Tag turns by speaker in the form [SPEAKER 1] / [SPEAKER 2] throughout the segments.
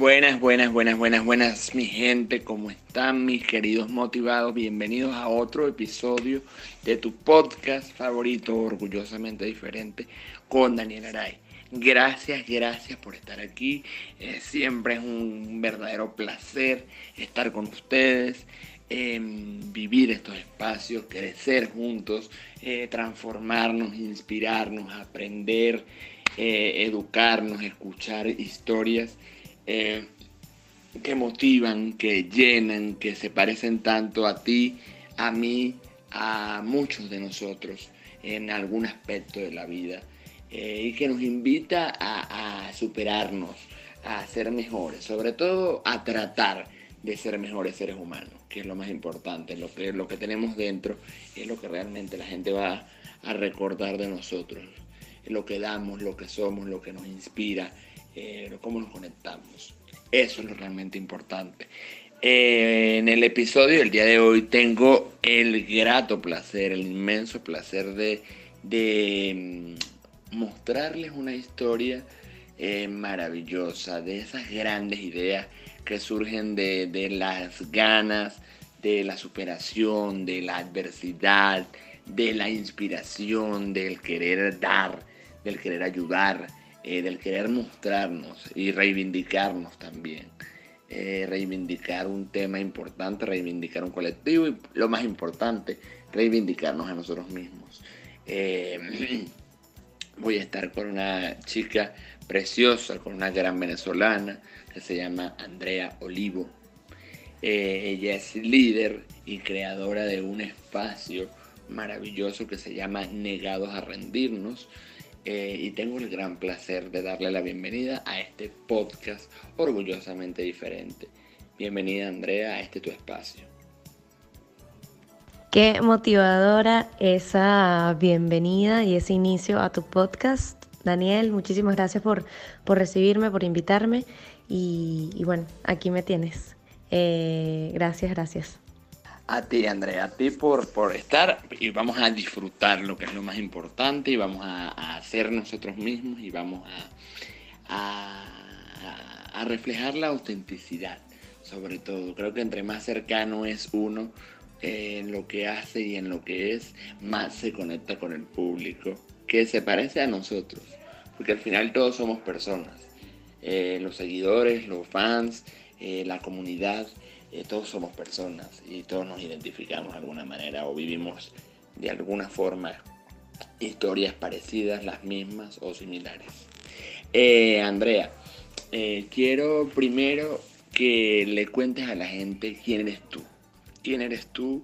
[SPEAKER 1] Buenas, buenas, buenas, buenas, buenas, mi gente, ¿cómo están mis queridos motivados? Bienvenidos a otro episodio de tu podcast favorito, orgullosamente diferente, con Daniel Aray. Gracias, gracias por estar aquí. Eh, siempre es un verdadero placer estar con ustedes, em, vivir estos espacios, crecer juntos, eh, transformarnos, inspirarnos, aprender, eh, educarnos, escuchar historias eh, que motivan, que llenan, que se parecen tanto a ti, a mí, a muchos de nosotros en algún aspecto de la vida eh, y que nos invita a, superarnos, a ser mejores, sobre todo a tratar de ser mejores seres humanos, que es lo más importante, lo que, lo que tenemos dentro es lo que realmente la gente va a recordar de nosotros, lo que damos, lo que somos, lo que nos inspira, cómo nos conectamos. Eso es lo realmente importante. Eh, en el episodio del día de hoy tengo el grato placer, el inmenso placer de, mm, mostrarles una historia eh, maravillosa, de esas grandes ideas que surgen de, de las ganas, de la superación, de la adversidad, de la inspiración, del querer dar, del querer ayudar, eh, del querer mostrarnos y reivindicarnos también. Eh, reivindicar un tema importante, reivindicar un colectivo y lo más importante, reivindicarnos a nosotros mismos. Eh, voy a estar con una chica preciosa, con una gran venezolana que se llama Andrea Olivo. ella es líder y creadora de un espacio maravilloso que se llama Negados a Rendirnos, eh, y tengo el gran placer de darle la bienvenida a este podcast orgullosamente diferente. Bienvenida Andrea a este tu espacio.
[SPEAKER 2] Qué motivadora esa bienvenida y ese inicio a tu podcast. Daniel, muchísimas gracias por, por recibirme, por invitarme y, bueno, aquí me tienes. Eh, gracias, gracias.
[SPEAKER 1] A ti, Andrea, a ti por, por estar y vamos a disfrutar lo que es lo más importante y vamos a, a ser nosotros mismos y vamos a, a, reflejar la autenticidad, sobre todo. Creo que entre más cercano es uno en lo que hace y en lo que es, más se conecta con el público, que se parece a nosotros, porque al final todos somos personas. Eh, los seguidores, los fans, eh, la comunidad eh, todos somos personas y todos nos identificamos de alguna manera o vivimos de alguna forma historias parecidas, las mismas o similares. Eh, Andrea, eh, quiero primero que le cuentes a la gente quién eres tú. ¿Quién eres tú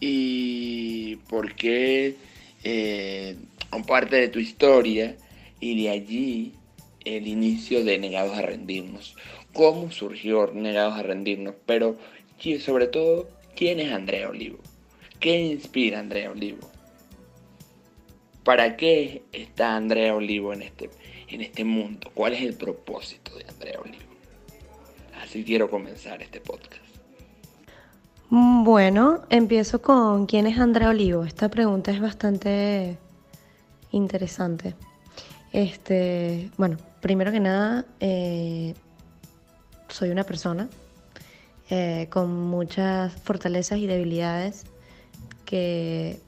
[SPEAKER 1] y por qué parte de tu historia y de allí el inicio de Negados a Rendirnos cómo surgió Negados a Rendirnos, pero sobre todo, ¿quién es Andrea Olivo? ¿Qué inspira Andrea Olivo? ¿Para qué está Andrea Olivo en este, en este mundo? ¿Cuál es el propósito de Andrea Olivo? Así quiero comenzar este podcast.
[SPEAKER 2] Bueno, empiezo con quién es Andrea Olivo. Esta pregunta es bastante interesante. Este, bueno, primero que nada, eh, soy una persona eh, con muchas fortalezas y debilidades que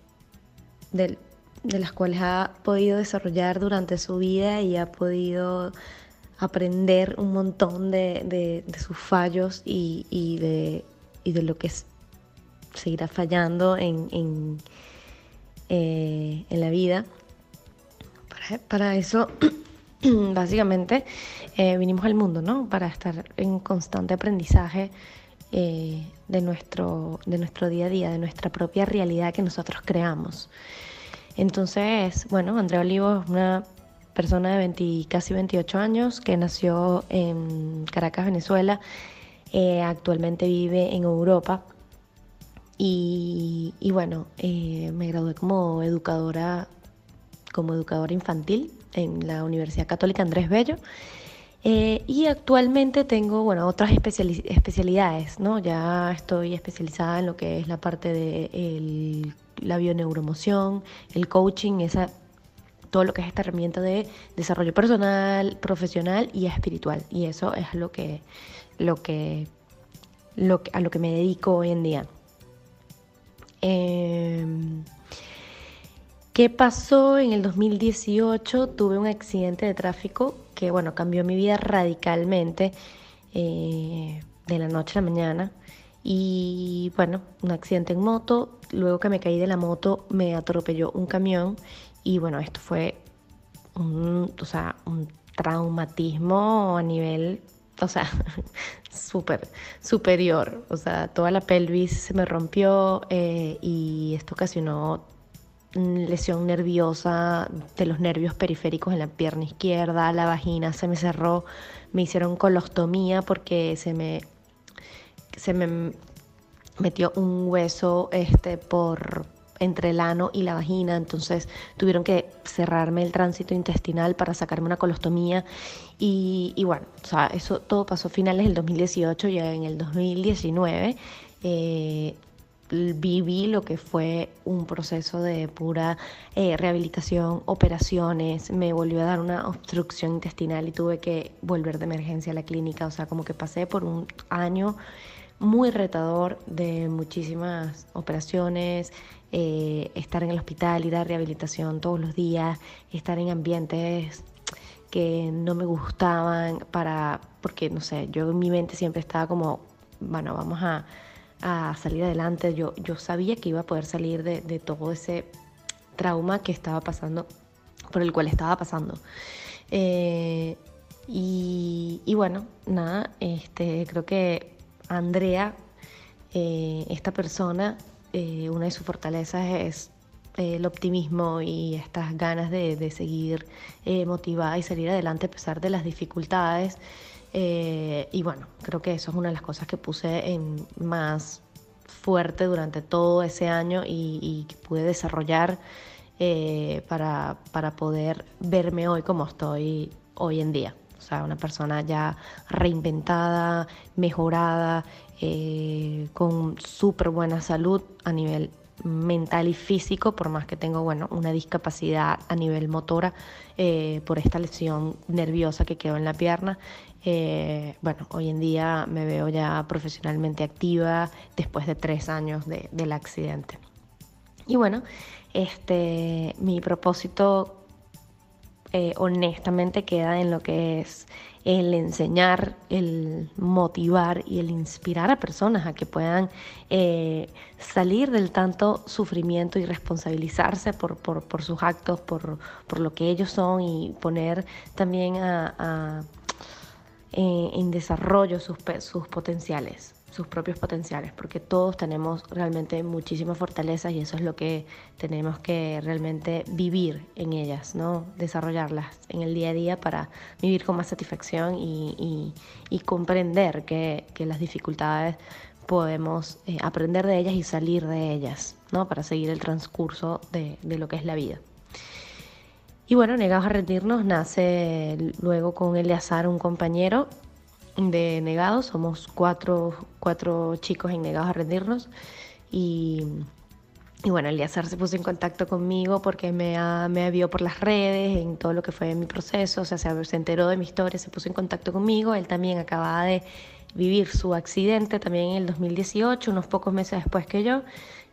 [SPEAKER 2] de, las cuales ha podido desarrollar durante su vida y ha podido aprender un montón de, sus fallos y, de, de, lo que seguirá fallando en, en, eh, la vida. para eso básicamente eh, vinimos al mundo, ¿no? Para estar en constante aprendizaje eh, de, nuestro, de nuestro día a día, de nuestra propia realidad que nosotros creamos. Entonces, bueno, Andrea Olivo es una persona de 20, casi 28 años que nació en Caracas, Venezuela. Eh, actualmente vive en Europa. Y, bueno, eh, me gradué como educadora, como educadora infantil en la Universidad Católica Andrés Bello. Eh, y actualmente tengo, bueno, otras especialidades, ¿no? Ya estoy especializada en lo que es la parte de la bioneuromoción, el coaching, esa, todo lo que es esta herramienta de desarrollo personal, profesional y espiritual. Y eso es lo que, lo que, lo a lo que me dedico hoy en día. Em, ¿Qué pasó en el 2018? Tuve un accidente de tráfico que, bueno, cambió mi vida radicalmente eh, de la noche a la mañana. Y bueno, un accidente en moto. Luego que me caí de la moto, me atropelló un camión. Y bueno, esto fue un, o sea, un traumatismo a nivel, o sea, súper superior. O sea, toda la pelvis se me rompió eh, y esto ocasionó lesión nerviosa de los nervios periféricos en la pierna izquierda, la vagina se me cerró, me hicieron colostomía porque se me, se me metió un hueso este, por entre el ano y la vagina, entonces tuvieron que cerrarme el tránsito intestinal para sacarme una colostomía. Y, bueno, o sea, eso todo pasó a finales del 2018 y en el 2019 eh, viví lo que fue un proceso de pura eh, rehabilitación, operaciones, me volvió a dar una obstrucción intestinal y tuve que volver de emergencia a la clínica, o sea, como que pasé por un año muy retador de muchísimas operaciones, eh, estar en el hospital, ir a rehabilitación todos los días, estar en ambientes que no me gustaban para, porque no sé, yo en mi mente siempre estaba como, bueno, vamos a a salir adelante. Yo, yo sabía que iba a poder salir de, todo ese trauma que estaba pasando, por el cual estaba pasando. Eh, y, bueno, nada, este, creo que Andrea, eh, esta persona, eh, una de sus fortalezas es el optimismo y estas ganas de, de seguir motivada y salir adelante a pesar de las dificultades. Eh, y bueno, creo que eso es una de las cosas que puse en más fuerte durante todo ese año y, que pude desarrollar eh, para, para poder verme hoy como estoy hoy en día. O sea, una persona ya reinventada, mejorada, eh, con súper buena salud a nivel mental y físico, por más que tengo bueno, una discapacidad a nivel motora por esta lesión nerviosa que quedó en la pierna. Eh, bueno, hoy en día me veo ya profesionalmente activa después de tres años del accidente. Y bueno, este, mi propósito eh, honestamente queda en lo que es el enseñar, el motivar y el inspirar a personas a que puedan eh, salir del tanto sufrimiento y responsabilizarse por, sus actos, por, lo que ellos son y poner también a en desarrollo sus, potenciales, sus propios potenciales, porque todos tenemos realmente muchísimas fortalezas y eso es lo que tenemos que realmente vivir en ellas, ¿no? desarrollarlas en el día a día para vivir con más satisfacción y, comprender que, las dificultades podemos eh, aprender de ellas y salir de ellas, ¿no? Para seguir el transcurso de lo que es la vida. Y bueno, Negados a rendirnos nace luego con Eleazar, un compañero de Negados. Somos cuatro, cuatro chicos en Negados a rendirnos. Y, y bueno, Eleazar se puso en contacto conmigo porque me, me vio por las redes en todo lo que fue mi proceso. O sea, se, se enteró de mi historia, se puso en contacto conmigo. Él también acababa de vivir su accidente también en el 2018, unos pocos meses después que yo.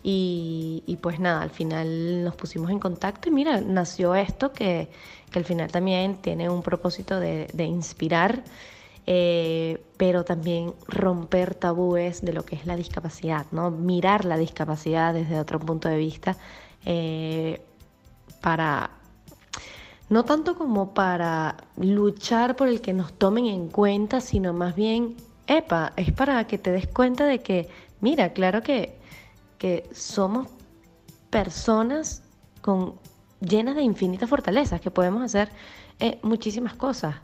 [SPEAKER 2] Y, pues nada, al final nos pusimos en contacto y mira, nació esto que, al final también tiene un propósito de, inspirar, eh, pero también romper tabúes de lo que es la discapacidad, ¿no? Mirar la discapacidad desde otro punto de vista eh, para, no tanto como para luchar por el que nos tomen en cuenta, sino más bien, epa, es para que te des cuenta de que, mira, claro que que somos personas con llenas de infinitas fortalezas, que podemos hacer eh, muchísimas cosas.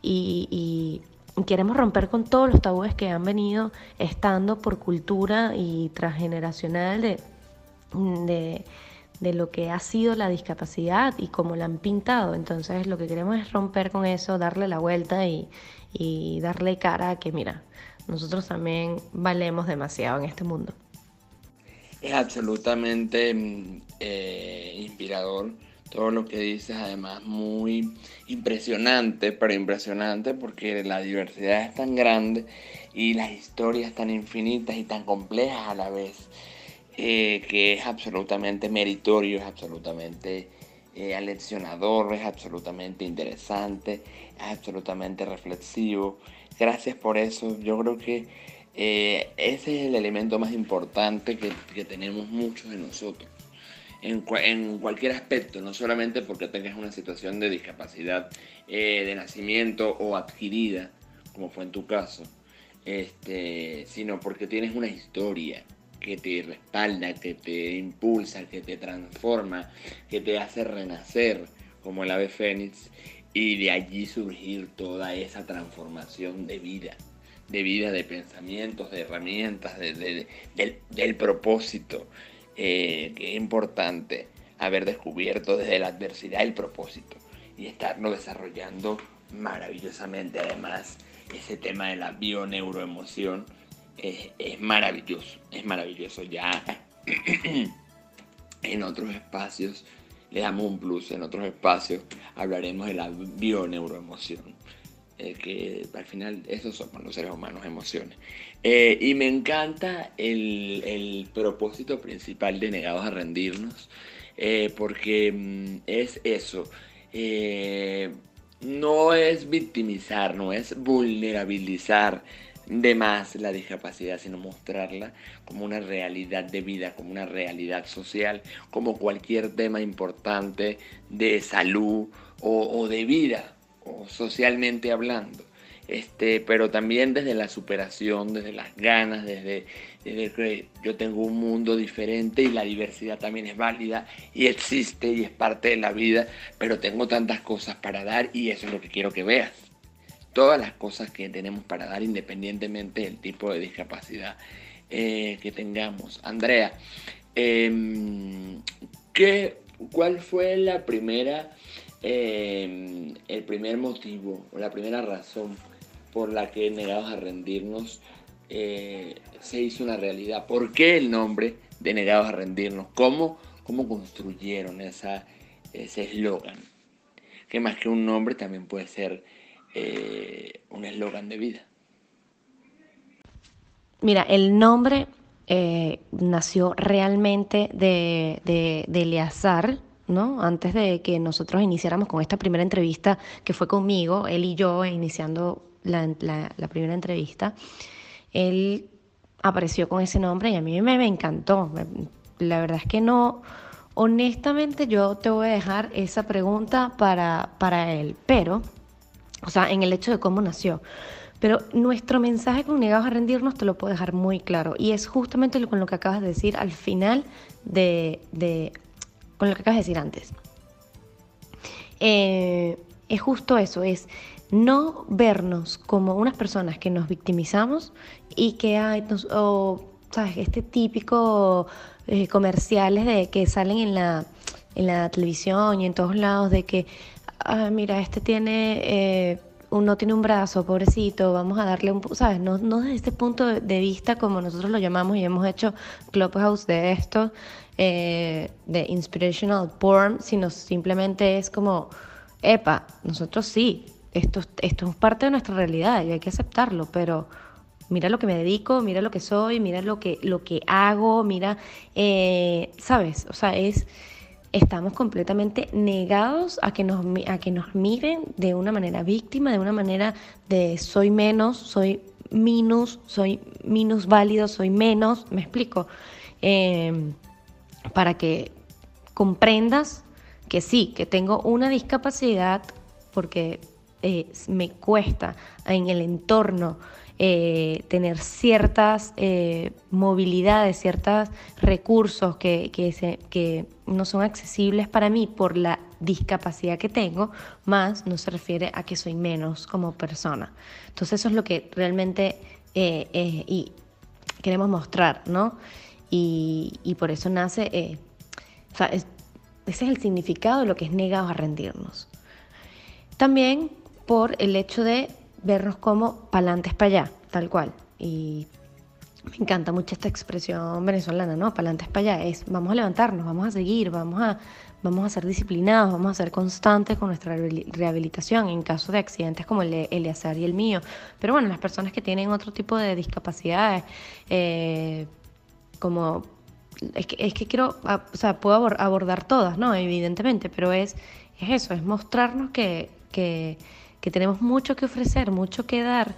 [SPEAKER 2] Y, queremos romper con todos los tabúes que han venido estando por cultura y transgeneracional de, de, de lo que ha sido la discapacidad y cómo la han pintado. Entonces lo que queremos es romper con eso, darle la vuelta y, y darle cara a que, mira, nosotros también valemos demasiado en este mundo.
[SPEAKER 1] Es absolutamente mm, eh, inspirador todo lo que dices, además muy impresionante, pero impresionante porque la diversidad es tan grande y las historias tan infinitas y tan complejas a la vez, eh, que es absolutamente meritorio, es absolutamente eh, aleccionador, es absolutamente interesante, es absolutamente reflexivo. Gracias por eso, yo creo que eh, ese es el elemento más importante que, tenemos muchos de nosotros. En, en, cualquier aspecto, no solamente porque tengas una situación de discapacidad eh, de nacimiento o adquirida, como fue en tu caso, este, sino porque tienes una historia que te respalda, que te impulsa, que te transforma, que te hace renacer como el ave fénix y de allí surgir toda esa transformación de vida, de vida, de pensamientos, de herramientas, de, del, del propósito. Eh, que es importante haber descubierto desde la adversidad el propósito y estarlo desarrollando maravillosamente. Además, ese tema de la bioneuroemoción es, es maravilloso, es maravilloso. Ya en otros espacios le damos un plus, en otros espacios hablaremos de la bioneuroemoción. Eh, que al final esos somos los seres humanos, emociones. Eh, y me encanta el, propósito principal de Negados a Rendirnos, eh, porque mm, es eso, no es victimizar, no es vulnerabilizar de más la discapacidad, sino mostrarla como una realidad de vida, como una realidad social, como cualquier tema importante de salud o de vida socialmente hablando. Este, pero también desde la superación, desde las ganas, desde, que yo tengo un mundo diferente y la diversidad también es válida y existe y es parte de la vida, pero tengo tantas cosas para dar y eso es lo que quiero que veas. Todas las cosas que tenemos para dar independientemente del tipo de discapacidad eh, que tengamos. Andrea, em, ¿qué, ¿cuál fue la primera Em, el primer motivo o la primera razón por la que Negados a Rendirnos eh, se hizo una realidad. ¿Por qué el nombre de Negados a Rendirnos? ¿Cómo, cómo construyeron esa, ese eslogan? Que más que un nombre también puede ser eh, un eslogan de vida.
[SPEAKER 2] Mira, el nombre eh, nació realmente de, de, de ¿no? Antes de que nosotros iniciáramos con esta primera entrevista, que fue conmigo, él y yo, iniciando la, primera entrevista, él apareció con ese nombre y a mí me, encantó. La verdad es que no, honestamente yo te voy a dejar esa pregunta para, para él, pero, o sea, en el hecho de cómo nació. Pero nuestro mensaje con Negados a Rendirnos te lo puedo dejar muy claro. Y es justamente con lo que acabas de decir al final de, de con lo que acabas de decir antes. Eh, es justo eso, es no vernos como unas personas que nos victimizamos y que hay, o, ¿sabes? Este típico eh, comerciales de que salen en la, en la televisión y en todos lados de que, ah, mira, este tiene... Eh, uno tiene un brazo, pobrecito, vamos a darle un, ¿sabes? No, no desde este punto de vista como nosotros lo llamamos y hemos hecho Clubhouse de esto, eh, de inspirational porn, sino simplemente es como, epa, nosotros sí, esto, esto es parte de nuestra realidad y hay que aceptarlo, pero mira lo que me dedico, mira lo que soy, mira lo que, lo que hago, mira, eh, ¿sabes? O sea, es, estamos completamente negados a que, nos, a que nos miren de una manera víctima, de una manera de soy menos, soy minus, soy minus válido, soy menos, me explico. Eh, para que comprendas que sí, que tengo una discapacidad porque eh, me cuesta en el entorno eh, tener ciertas eh, movilidades, ciertos recursos que, que no son accesibles para mí por la discapacidad que tengo, más no se refiere a que soy menos como persona. Entonces eso es lo que realmente y queremos mostrar, ¿no? Y, por eso nace, ese es el significado de lo que es negados a rendirnos. También por el hecho de vernos como pa'lantes para allá, tal cual. Y me encanta mucho esta expresión venezolana, ¿no? Pa'lantes para allá. Es vamos a levantarnos, vamos a seguir, vamos a, vamos a ser disciplinados, vamos a ser constantes con nuestra rehabilitación en caso de accidentes como el de Eleazar y el mío. Pero bueno, las personas que tienen otro tipo de discapacidades, eh, como es que, es que quiero, o sea, puedo abordar todas, ¿no? Evidentemente, pero es, es eso, es mostrarnos que, que, tenemos mucho que ofrecer, mucho que dar,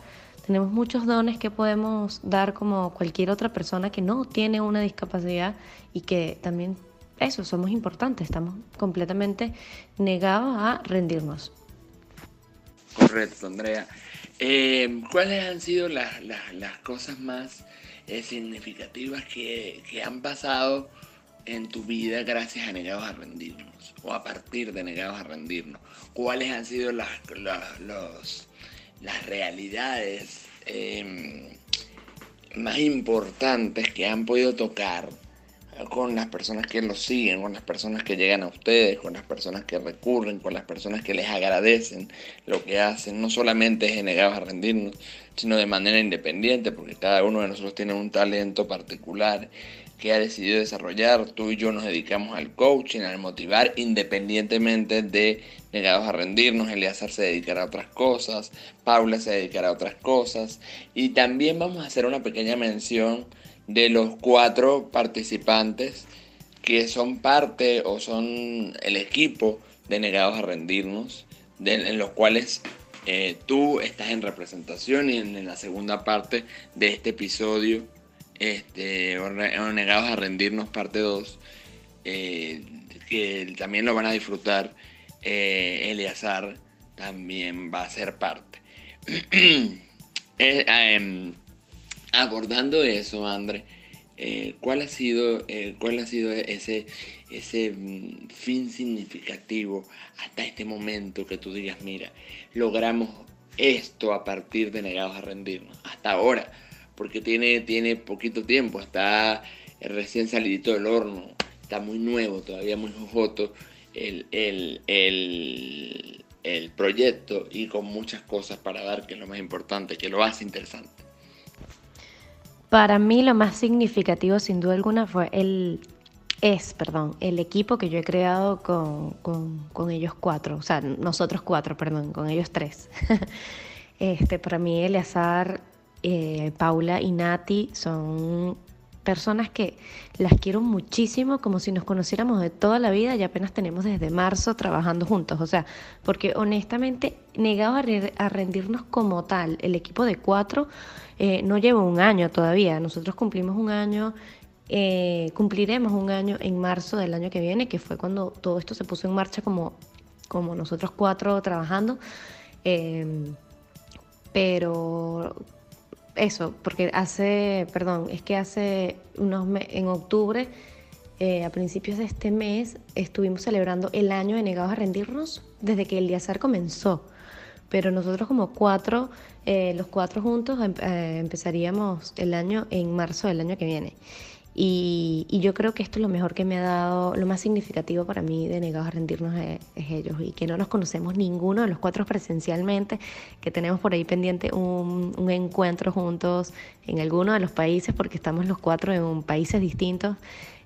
[SPEAKER 2] tenemos muchos dones que podemos dar como cualquier otra persona que no tiene una discapacidad y que también eso, somos importantes, estamos completamente negados a rendirnos.
[SPEAKER 1] Correcto, Andrea. Eh, ¿Cuáles han sido las, las cosas más significativas que, han pasado en tu vida gracias a Negados a Rendirnos o a partir de Negados a Rendirnos? ¿Cuáles han sido las, las realidades em, más importantes que han podido tocar con las personas que los siguen, con las personas que llegan a ustedes, con las personas que recurren, con las personas que les agradecen lo que hacen. No solamente es negados a rendirnos, sino de manera independiente, porque cada uno de nosotros tiene un talento particular que ha decidido desarrollar. Tú y yo nos dedicamos al coaching, al motivar, independientemente de negados a rendirnos. Eleazar se dedicará a otras cosas, Paula se dedicará a otras cosas. Y también vamos a hacer una pequeña mención de los cuatro participantes que son parte o son el equipo de Negados a Rendirnos, en los cuales eh, tú estás en representación y en, la segunda parte de este episodio, este, Negados a Rendirnos parte 2, eh, que también lo van a disfrutar, eh, Eleazar también va a ser parte. Em, abordando eso, André, eh, ¿cuál ha sido, eh, cuál ha sido ese, ese mm, fin significativo hasta este momento que tú digas, mira, logramos esto a partir de negados a rendirnos, hasta ahora, porque tiene, tiene poquito tiempo, está recién salidito del horno, está muy nuevo, todavía muy jojoto el, el, el, el proyecto y con muchas cosas para dar, que es lo más importante, que lo hace interesante.
[SPEAKER 2] Para mí lo más significativo sin duda alguna fue el, es, perdón, el equipo que yo he creado con, ellos cuatro, o sea, nosotros cuatro, perdón, con ellos tres. este, para mí Eleazar, eh, Paula y Nati son personas que las quiero muchísimo, como si nos conociéramos de toda la vida y apenas tenemos desde marzo trabajando juntos. O sea, porque honestamente, negado a, rendirnos como tal, el equipo de cuatro eh, no lleva un año todavía. Nosotros cumplimos un año, eh, cumpliremos un año en marzo del año que viene, que fue cuando todo esto se puso en marcha como, como nosotros cuatro trabajando. Eh, pero eso, porque hace, perdón, es que hace unos en octubre, eh, a principios de este mes, estuvimos celebrando el año de Negados a Rendirnos desde que el Diazar comenzó. Pero nosotros como cuatro, eh, los cuatro juntos, em, eh, empezaríamos el año en marzo del año que viene. Y, yo creo que esto es lo mejor que me ha dado, lo más significativo para mí de Negados a Rendirnos es, ellos y que no nos conocemos ninguno de los cuatro presencialmente, que tenemos por ahí pendiente un, encuentro juntos en alguno de los países porque estamos los cuatro en países distintos.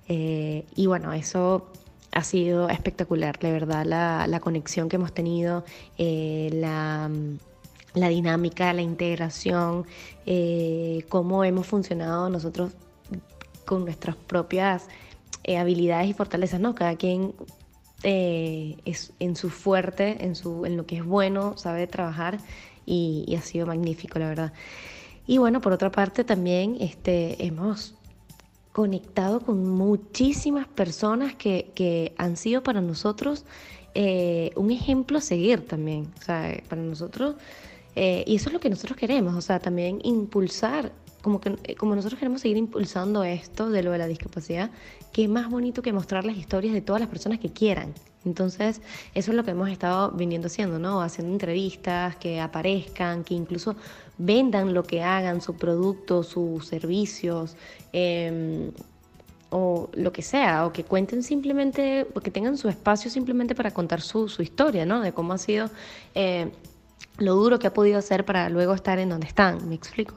[SPEAKER 2] Eh, y bueno, eso ha sido espectacular, de verdad, la, conexión que hemos tenido, eh, la la dinámica, la integración, eh, cómo hemos funcionado nosotros con nuestras propias eh, habilidades y fortalezas, ¿no? Cada quien eh, es en su fuerte, en, su, en lo que es bueno, sabe trabajar y, ha sido magnífico, la verdad. Y bueno, por otra parte también este, hemos conectado con muchísimas personas que, que han sido para nosotros eh, un ejemplo a seguir también. O sea, para nosotros y eso es lo que nosotros queremos, o sea, también impulsar, como, que, eh, como nosotros queremos seguir impulsando esto de lo de la discapacidad, que más bonito que mostrar las historias de todas las personas que quieran. Entonces, eso es lo que hemos estado viniendo haciendo, ¿no? Haciendo entrevistas, que aparezcan, que incluso vendan lo que hagan, su producto, sus servicios. Eh, o lo que sea, o que cuenten simplemente, o que tengan su espacio simplemente para contar su, su historia, ¿no? De cómo ha sido eh, lo duro que ha podido hacer para luego estar en donde están, me explico.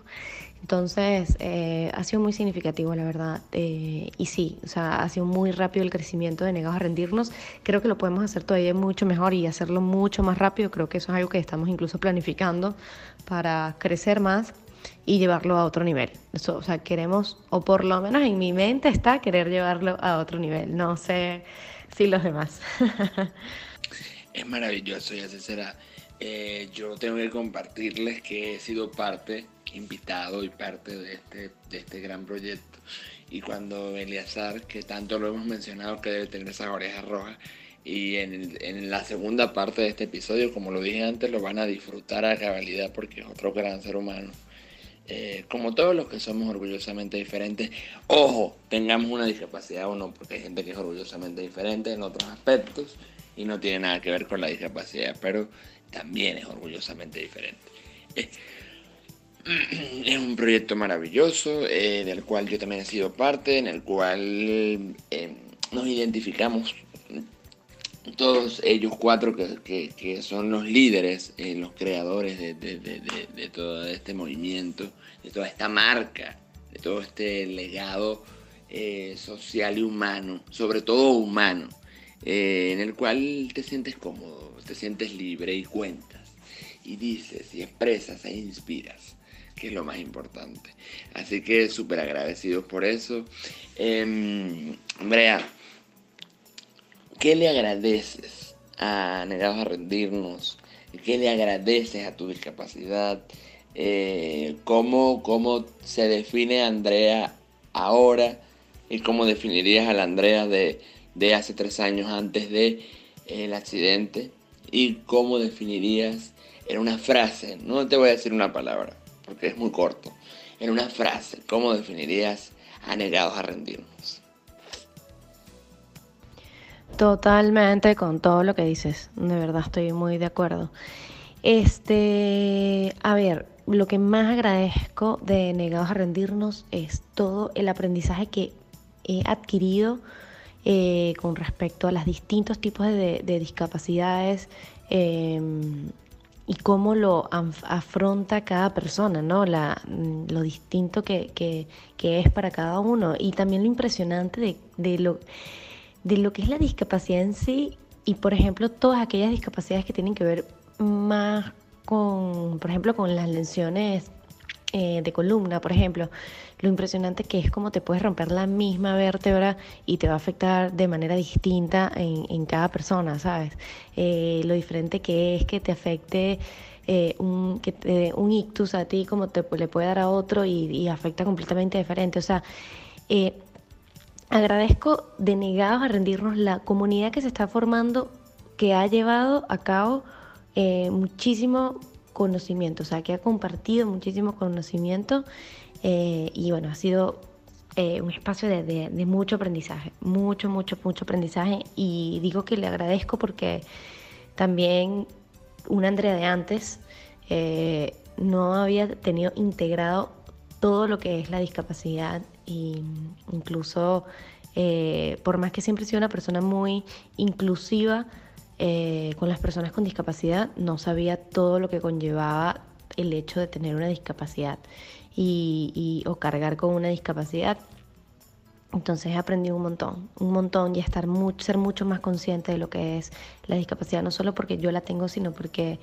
[SPEAKER 2] Entonces, eh, ha sido muy significativo, la verdad. Eh, y sí, o sea, ha sido muy rápido el crecimiento de Negados a Rendirnos. Creo que lo podemos hacer todavía mucho mejor y hacerlo mucho más rápido. Creo que eso es algo que estamos incluso planificando para crecer más y llevarlo a otro nivel. Eso, o sea, queremos, o por lo menos en mi mente está querer llevarlo a otro nivel. No sé si los demás.
[SPEAKER 1] es maravilloso y así será. Eh, yo tengo que compartirles que he sido parte, invitado y parte de este, de este gran proyecto. Y cuando Eliazar, que tanto lo hemos mencionado que debe tener esas orejas rojas, y en, en, la segunda parte de este episodio, como lo dije antes, lo van a disfrutar a cabalidad porque es otro gran ser humano. Eh, como todos los que somos orgullosamente diferentes, ojo, tengamos una discapacidad o no, porque hay gente que es orgullosamente diferente en otros aspectos y no tiene nada que ver con la discapacidad, pero también es orgullosamente diferente. Eh, es un proyecto maravilloso, eh, del cual yo también he sido parte, en el cual nos identificamos todos ellos cuatro que, son los líderes, eh, los creadores de, todo este movimiento, de toda esta marca, de todo este legado eh, social y humano, sobre todo humano, eh, en el cual te sientes cómodo, te sientes libre y cuentas, y dices, y expresas e inspiras que es lo más importante. Así que súper agradecidos por eso. Eh, Andrea, ¿Qué le agradeces a Negados a Rendirnos? ¿Qué le agradeces a tu discapacidad? Eh, ¿cómo, ¿Cómo se define Andrea ahora? ¿Y cómo definirías a la Andrea de, hace tres años antes del de, accidente? ¿Y cómo definirías en una frase? No te voy a decir una palabra, porque es muy corto. En una frase, ¿cómo definirías a Negados a Rendirnos?
[SPEAKER 2] Totalmente con todo lo que dices, de verdad estoy muy de acuerdo. Este, a ver, lo que más agradezco de Negados a Rendirnos es todo el aprendizaje que he adquirido eh, con respecto a los distintos tipos de, discapacidades em, y cómo lo afronta cada persona, ¿no? La, lo distinto que, es para cada uno y también lo impresionante de, de lo de lo que es la discapacidad en sí y, por ejemplo, todas aquellas discapacidades que tienen que ver más con, por ejemplo, con las lesiones eh, de columna, por ejemplo, lo impresionante que es como te puedes romper la misma vértebra y te va a afectar de manera distinta en, cada persona, ¿sabes? Eh, lo diferente que es que te afecte eh, un, un ictus a ti como te le puede dar a otro y, afecta completamente diferente. O sea, Agradezco de negados a rendirnos la comunidad que se está formando, que ha llevado a cabo eh, muchísimo conocimiento, o sea, que ha compartido muchísimo conocimiento eh, y bueno, ha sido eh, un espacio de, mucho aprendizaje, mucho, mucho, mucho aprendizaje y digo que le agradezco porque también una Andrea de antes no había tenido integrado todo lo que es la discapacidad e incluso eh, por más que siempre he sido una persona muy inclusiva eh, con las personas con discapacidad, no sabía todo lo que conllevaba el hecho de tener una discapacidad y, o cargar con una discapacidad. Entonces he aprendido un montón, un montón y estar ser mucho más consciente de lo que es la discapacidad, no solo porque yo la tengo, sino porque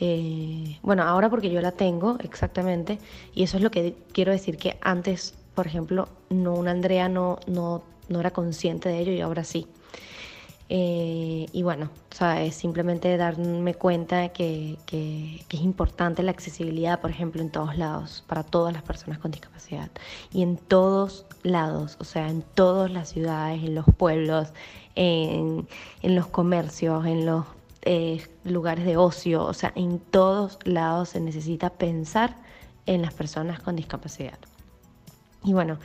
[SPEAKER 2] eh, bueno, ahora porque yo la tengo exactamente, y eso es lo que quiero decir que antes, por ejemplo, no, una Andrea no, no, no era consciente de ello y ahora sí. Eh, y bueno, o sea, es simplemente darme cuenta que, que, es importante la accesibilidad, por ejemplo, en todos lados, para todas las personas con discapacidad. Y en todos lados, o sea, en todas las ciudades, en los pueblos, en, en los comercios, en los eh, lugares de ocio, o sea, en todos lados se necesita pensar en las personas con discapacidad. Y bueno,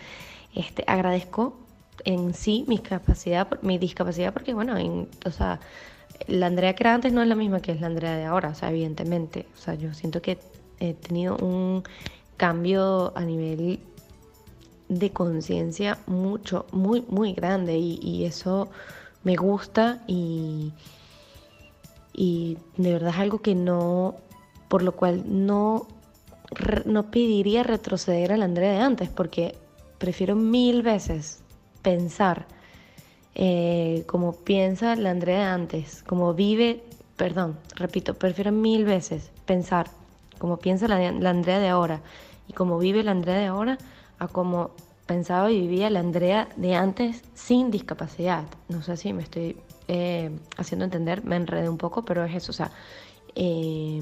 [SPEAKER 2] este, agradezco en sí mi capacidad, mi discapacidad, porque bueno, o sea, la Andrea que era antes no es la misma que es la Andrea de ahora, o sea, evidentemente, o sea, yo siento que he tenido un cambio a nivel de conciencia mucho, muy, muy grande y, eso me gusta y, y de verdad es algo que no, por lo cual no, no pediría retroceder a la Andrea de antes, porque prefiero mil veces pensar eh, como piensa la Andrea de antes, como vive, perdón, repito, prefiero mil veces pensar como piensa la, Andrea de ahora y como vive la Andrea de ahora a como pensaba y vivía la Andrea de antes sin discapacidad. No sé si me estoy eh, haciendo entender, me enredé un poco, pero es eso, o sea, eh,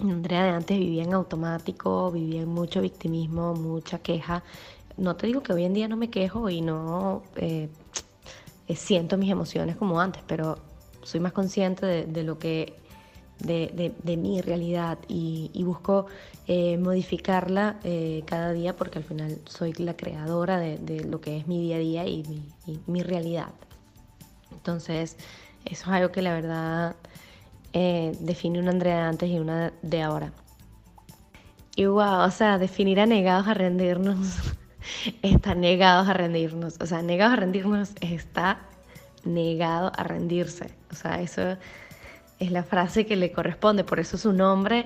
[SPEAKER 2] Andrea de antes vivía en automático, vivía en mucho victimismo, mucha queja. No te digo que hoy en día no me quejo y no eh, siento mis emociones como antes, pero soy más consciente de lo que de, mi realidad y, busco eh, modificarla eh, cada día porque al final soy la creadora de, lo que es mi día a día y mi, realidad. Entonces, eso es algo que la verdad eh, define una Andrea de antes y una de ahora. Y wow, o sea, definir a negados a rendirnos, está negados a rendirnos. O sea, negados a rendirnos está negado a rendirse. O sea, eso es la frase que le corresponde, por eso su nombre,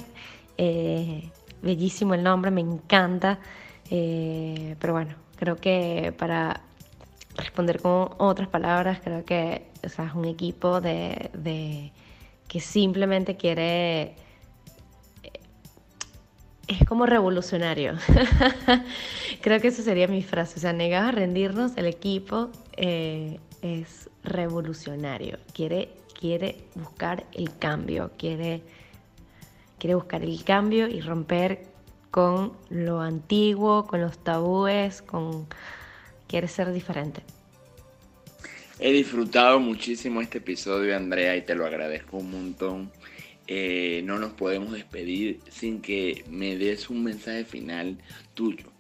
[SPEAKER 2] eh, bellísimo el nombre, me encanta, eh, pero bueno, creo que para responder con otras palabras, creo que es un equipo de, que simplemente quiere... Eh, es como revolucionario. creo que esa sería mi frase. O sea, negado a rendirnos, el equipo es revolucionario. Quiere quiere buscar el cambio, quiere, quiere buscar el cambio y romper con lo antiguo, con los tabúes, con quiere ser diferente.
[SPEAKER 1] He disfrutado muchísimo este episodio, Andrea, y te lo agradezco un montón. Eh, no nos podemos despedir sin que me des un mensaje final tuyo,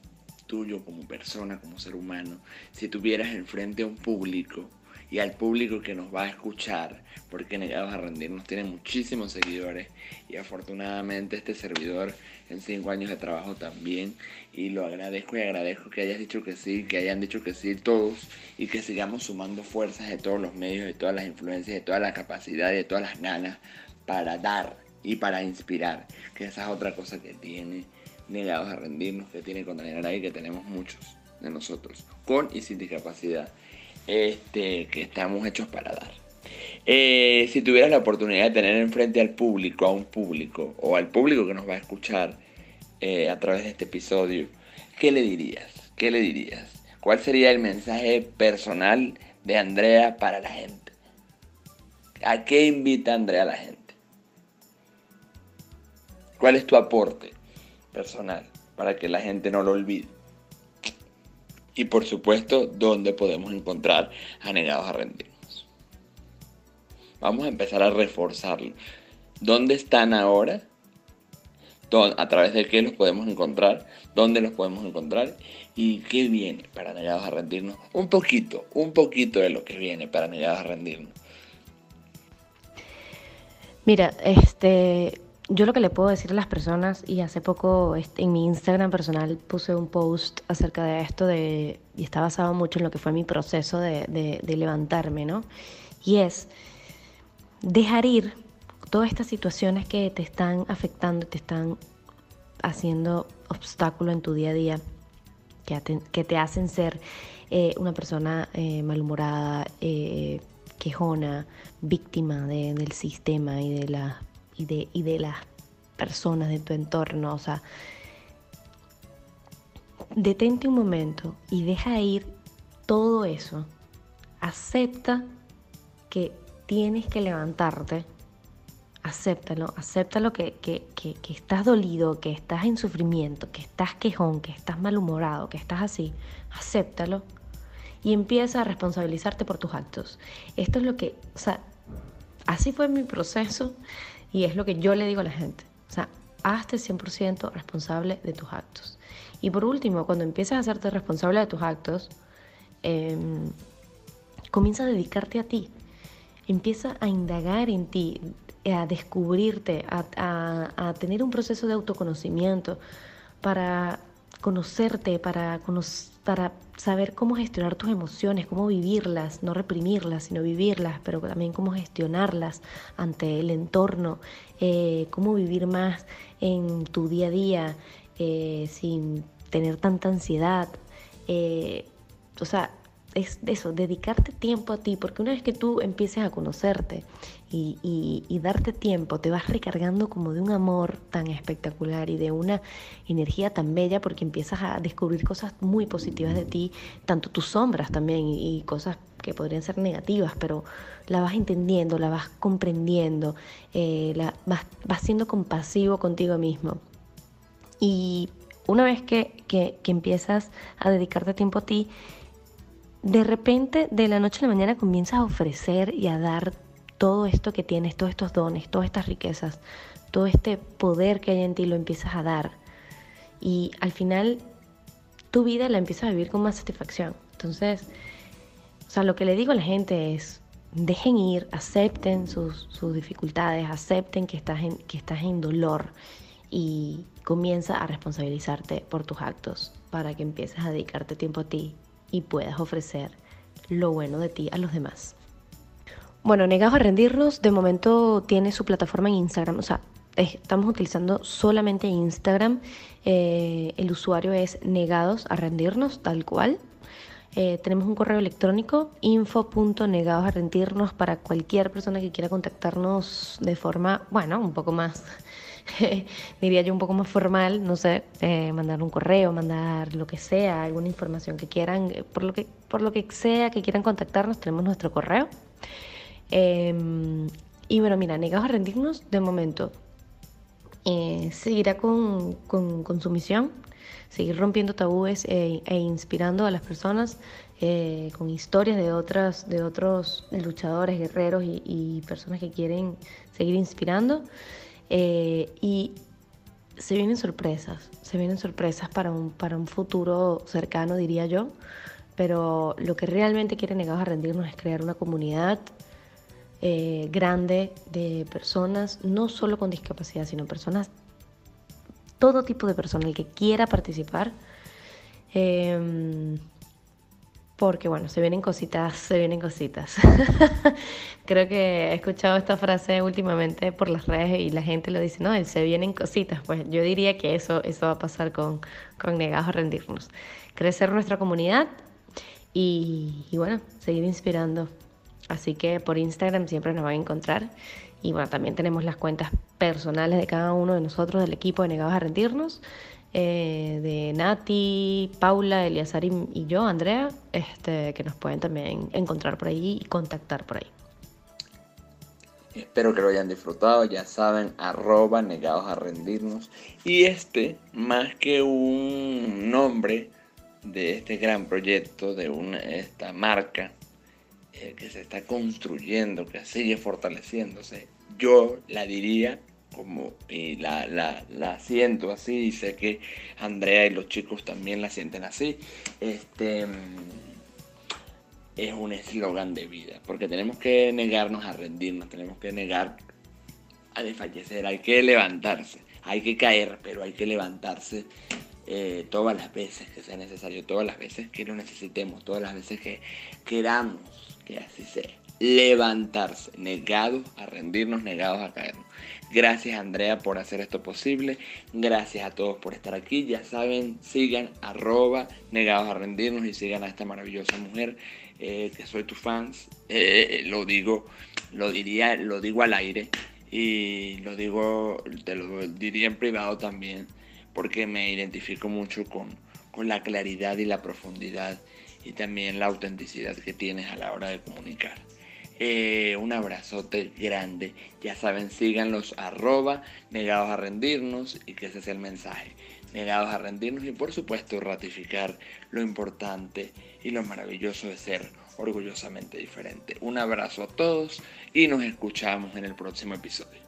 [SPEAKER 1] tuyo como persona, como ser humano. Si tuvieras enfrente a un público y al público que nos va a escuchar, porque Negados a Rendirnos tiene muchísimos seguidores y afortunadamente este servidor en cinco años de trabajo también y lo agradezco y agradezco que hayas dicho que sí, que hayan dicho que sí todos y que sigamos sumando fuerzas de todos los medios, de todas las influencias, de toda la capacidad de todas las ganas para dar y para inspirar, que esa es otra cosa que tiene Negados a Rendirnos, que tiene Container y que tenemos muchos de nosotros, con y sin discapacidad este, que estamos hechos para dar. Eh, si tuvieras la oportunidad de tener enfrente al público, a un público, o al público que nos va a escuchar eh, a través de este episodio, ¿qué le dirías? ¿Qué le dirías? ¿Cuál sería el mensaje personal de Andrea para la gente? ¿A qué invita Andrea a la gente? ¿Cuál es tu aporte personal para que la gente no lo olvide? y por supuesto dónde podemos encontrar a negados a rendirnos. Vamos a empezar a reforzarlo. ¿Dónde están ahora? ¿A través de qué los podemos encontrar? ¿Dónde los podemos encontrar? ¿Y qué viene para negados a rendirnos? Un poquito, un poquito de lo que viene para negados a rendirnos.
[SPEAKER 2] Mira, este, yo lo que le puedo decir a las personas, y hace poco en mi Instagram personal puse un post acerca de esto, de, y está basado mucho en lo que fue mi proceso de, levantarme, ¿no? Y es dejar ir todas estas situaciones que te están afectando, te están haciendo obstáculo en tu día a día, que te, hacen ser eh, una persona eh, malhumorada, eh, quejona, víctima del sistema y de la y de, y de las personas de tu entorno. O sea, detente un momento y deja ir todo eso. Acepta que tienes que levantarte. Acéptalo, acéptalo que, que, que, que, estás dolido, que estás en sufrimiento, que estás quejón, que estás malhumorado, que estás así. Acéptalo y empieza a responsabilizarte por tus actos. Esto es lo que, o sea, así fue mi proceso y es lo que yo le digo a la gente. O sea, hazte 100% responsable de tus actos. Y por último, cuando empiezas a hacerte responsable de tus actos, em, comienza a dedicarte a ti. Empieza a indagar en ti, a descubrirte, a, tener un proceso de autoconocimiento para conocerte, para, para saber cómo gestionar tus emociones, cómo vivirlas, no reprimirlas, sino vivirlas, pero también cómo gestionarlas ante el entorno, eh, cómo vivir más en tu día a día eh, sin tener tanta ansiedad. Eh, o sea, es eso, dedicarte tiempo a ti, porque una vez que tú empieces a conocerte y, darte tiempo, te vas recargando como de un amor tan espectacular y de una energía tan bella, porque empiezas a descubrir cosas muy positivas de ti, tanto tus sombras también y, cosas que podrían ser negativas, pero la vas entendiendo, la vas comprendiendo, eh, la, vas, vas siendo compasivo contigo mismo. Y una vez que, que, que empiezas a dedicarte tiempo a ti, de repente, de la noche a la mañana comienzas a ofrecer y a dar todo esto que tienes, todos estos dones, todas estas riquezas, todo este poder que hay en ti lo empiezas a dar. Y al final tu vida la empiezas a vivir con más satisfacción. Entonces, o sea, lo que le digo a la gente es, dejen ir, acepten sus, sus dificultades, acepten que estás, en, que estás en dolor y comienza a responsabilizarte por tus actos para que empieces a dedicarte tiempo a ti y puedas ofrecer lo bueno de ti a los demás. Bueno, Negados a Rendirnos de momento tiene su plataforma en Instagram, o sea, estamos utilizando solamente Instagram. Eh, el usuario es Negados a Rendirnos, tal cual. Eh, tenemos un correo electrónico rendirnos para cualquier persona que quiera contactarnos de forma, bueno, un poco más diría yo, un poco más formal, no sé, eh, mandar un correo, mandar lo que sea, alguna información que quieran, eh, por lo que, por lo que sea que quieran contactarnos, tenemos nuestro correo. Em, y bueno, mira, negados a rendirnos, de momento, eh, seguirá con, con, su misión, seguir rompiendo tabúes e, e inspirando a las personas con historias de, otras, de otros luchadores, guerreros y, y personas que quieren seguir inspirando. Eh, y se vienen sorpresas, se vienen sorpresas para un, para un futuro cercano, diría yo. Pero lo que realmente quiere Negados a Rendirnos es crear una comunidad eh, grande de personas, no solo con discapacidad, sino personas, todo tipo de personas, el que quiera participar. Eh, porque bueno, se vienen cositas, se vienen cositas. Creo que he escuchado esta frase últimamente por las redes y la gente lo dice, no, se vienen cositas. Pues yo diría que eso, eso va a pasar con, con Negados a Rendirnos. Crecer nuestra comunidad y, y bueno, seguir inspirando. Así que por Instagram siempre nos van a encontrar. Y bueno, también tenemos las cuentas personales de cada uno de nosotros del equipo de Negados a Rendirnos. Eh, de Nati, Paula, Eliazar y, yo, Andrea, este, que nos pueden también encontrar por ahí y contactar por ahí.
[SPEAKER 1] Espero que lo hayan disfrutado, ya saben, arroba negados a rendirnos. Y este, más que un nombre de este gran proyecto, de una, esta marca eh, que se está construyendo, que sigue fortaleciéndose, yo la diría como y la, la, siento así y sé que Andrea y los chicos también la sienten así. Este es un eslogan de vida, porque tenemos que negarnos a rendirnos, tenemos que negar a desfallecer, hay que levantarse, hay que caer, pero hay que levantarse eh, todas las veces que sea necesario, todas las veces que lo necesitemos, todas las veces que queramos que así sea. Levantarse, negados a rendirnos, negados a caernos. Gracias Andrea por hacer esto posible. Gracias a todos por estar aquí. Ya saben, sigan arroba negados a rendirnos y sigan a esta maravillosa mujer eh, que soy tu fans. Eh, lo digo, lo diría, lo digo al aire y lo digo, te lo diría en privado también porque me identifico mucho con, con la claridad y la profundidad y también la autenticidad que tienes a la hora de comunicar. Eh, un abrazote grande. Ya saben, síganlos arroba negados a rendirnos y que ese es el mensaje. Negados a rendirnos y por supuesto ratificar lo importante y lo maravilloso de ser orgullosamente diferente. Un abrazo a todos y nos escuchamos en el próximo episodio.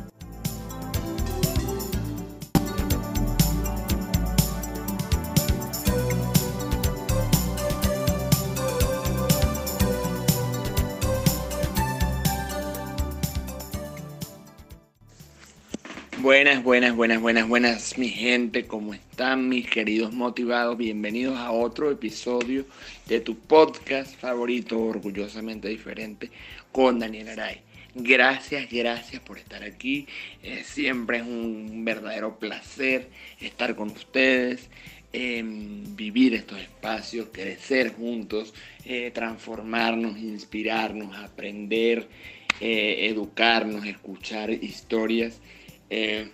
[SPEAKER 1] Buenas, buenas, buenas, buenas, buenas, mi gente, ¿cómo están mis queridos motivados? Bienvenidos a otro episodio de tu podcast favorito, orgullosamente diferente, con Daniel Aray. Gracias, gracias por estar aquí. Siempre es un verdadero placer estar con ustedes, em, vivir estos espacios, crecer juntos, eh, transformarnos, inspirarnos, aprender, eh, educarnos, escuchar historias eh,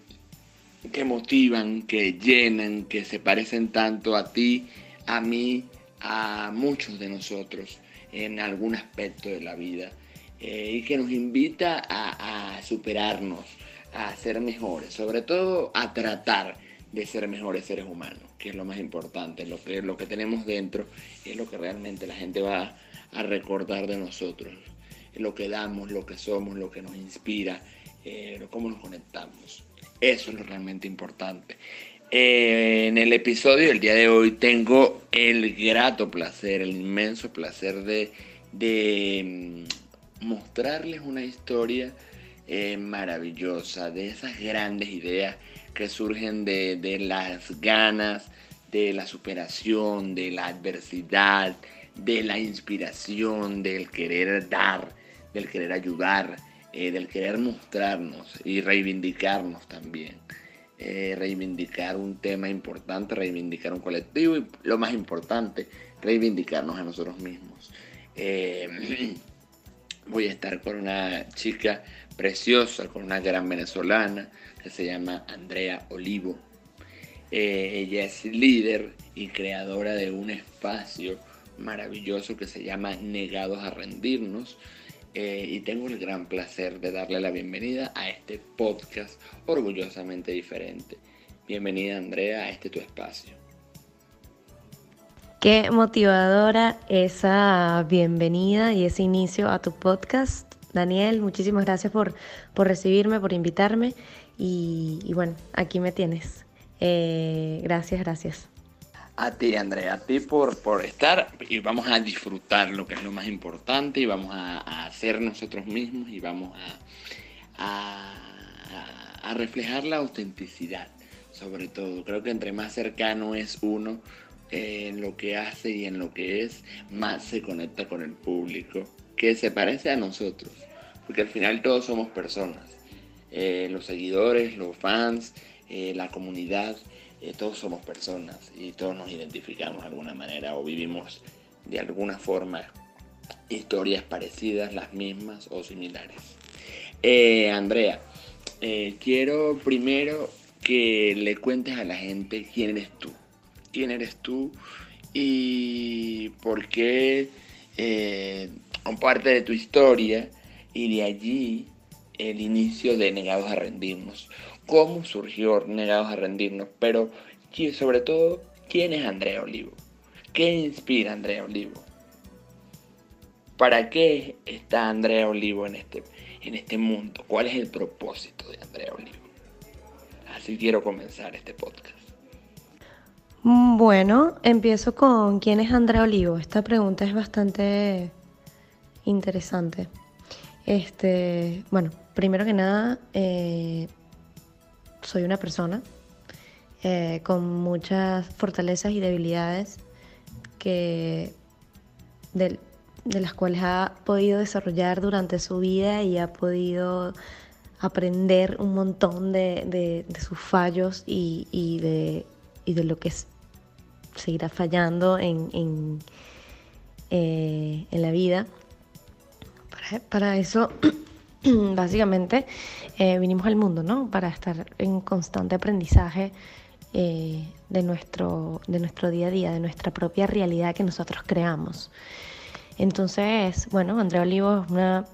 [SPEAKER 1] que motivan, que llenan, que se parecen tanto a ti, a mí, a muchos de nosotros en algún aspecto de la vida eh, y que nos invita a, superarnos, a ser mejores, sobre todo a tratar de ser mejores seres humanos, que es lo más importante, lo que, lo que tenemos dentro es lo que realmente la gente va a recordar de nosotros, lo que damos, lo que somos, lo que nos inspira, cómo nos conectamos. Eso es lo realmente importante. Eh, en el episodio del día de hoy tengo el grato placer, el inmenso placer de, mm, mostrarles una historia eh, maravillosa, de esas grandes ideas que surgen de, de las ganas, de la superación, de la adversidad, de la inspiración, del querer dar, del querer ayudar, eh, del querer mostrarnos y reivindicarnos también. Eh, reivindicar un tema importante, reivindicar un colectivo y lo más importante, reivindicarnos a nosotros mismos. Eh, voy a estar con una chica preciosa, con una gran venezolana que se llama Andrea Olivo. ella es líder y creadora de un espacio maravilloso que se llama Negados a Rendirnos, eh, y tengo el gran placer de darle la bienvenida a este podcast orgullosamente diferente. Bienvenida Andrea a este tu espacio.
[SPEAKER 2] Qué motivadora esa bienvenida y ese inicio a tu podcast. Daniel, muchísimas gracias por, por recibirme, por invitarme y, bueno, aquí me tienes. Eh, gracias, gracias.
[SPEAKER 1] A ti, Andrea, a ti por, por estar y vamos a disfrutar lo que es lo más importante y vamos a, a ser nosotros mismos y vamos a, a, reflejar la autenticidad, sobre todo. Creo que entre más cercano es uno en lo que hace y en lo que es, más se conecta con el público, que se parece a nosotros, porque al final todos somos personas, eh, los seguidores, los fans, eh, la comunidad eh, todos somos personas y todos nos identificamos de alguna manera o vivimos de alguna forma historias parecidas, las mismas o similares. Eh, Andrea, eh, quiero primero que le cuentes a la gente quién eres tú. ¿Quién eres tú? Y por qué parte de tu historia y de allí el inicio de Negados a Rendirnos. ¿Cómo surgió Negados a Rendirnos? Pero sobre todo, ¿quién es Andrea Olivo? ¿Qué inspira a Andrea Olivo? ¿Para qué está Andrea Olivo en este, en este mundo? ¿Cuál es el propósito de Andrea Olivo? Así quiero comenzar este podcast.
[SPEAKER 2] Bueno, empiezo con quién es Andrea Olivo. Esta pregunta es bastante interesante. Este, bueno, primero que nada, eh, soy una persona eh, con muchas fortalezas y debilidades que de, las cuales ha podido desarrollar durante su vida y ha podido aprender un montón de, sus fallos y, de, de, lo que seguirá fallando en, en, eh, en la vida. Para, eso, básicamente, eh, vinimos al mundo, ¿no? Para estar en constante aprendizaje eh, de, nuestro, de nuestro día a día, de nuestra propia realidad que nosotros creamos. Entonces, bueno, Andrea Olivo es una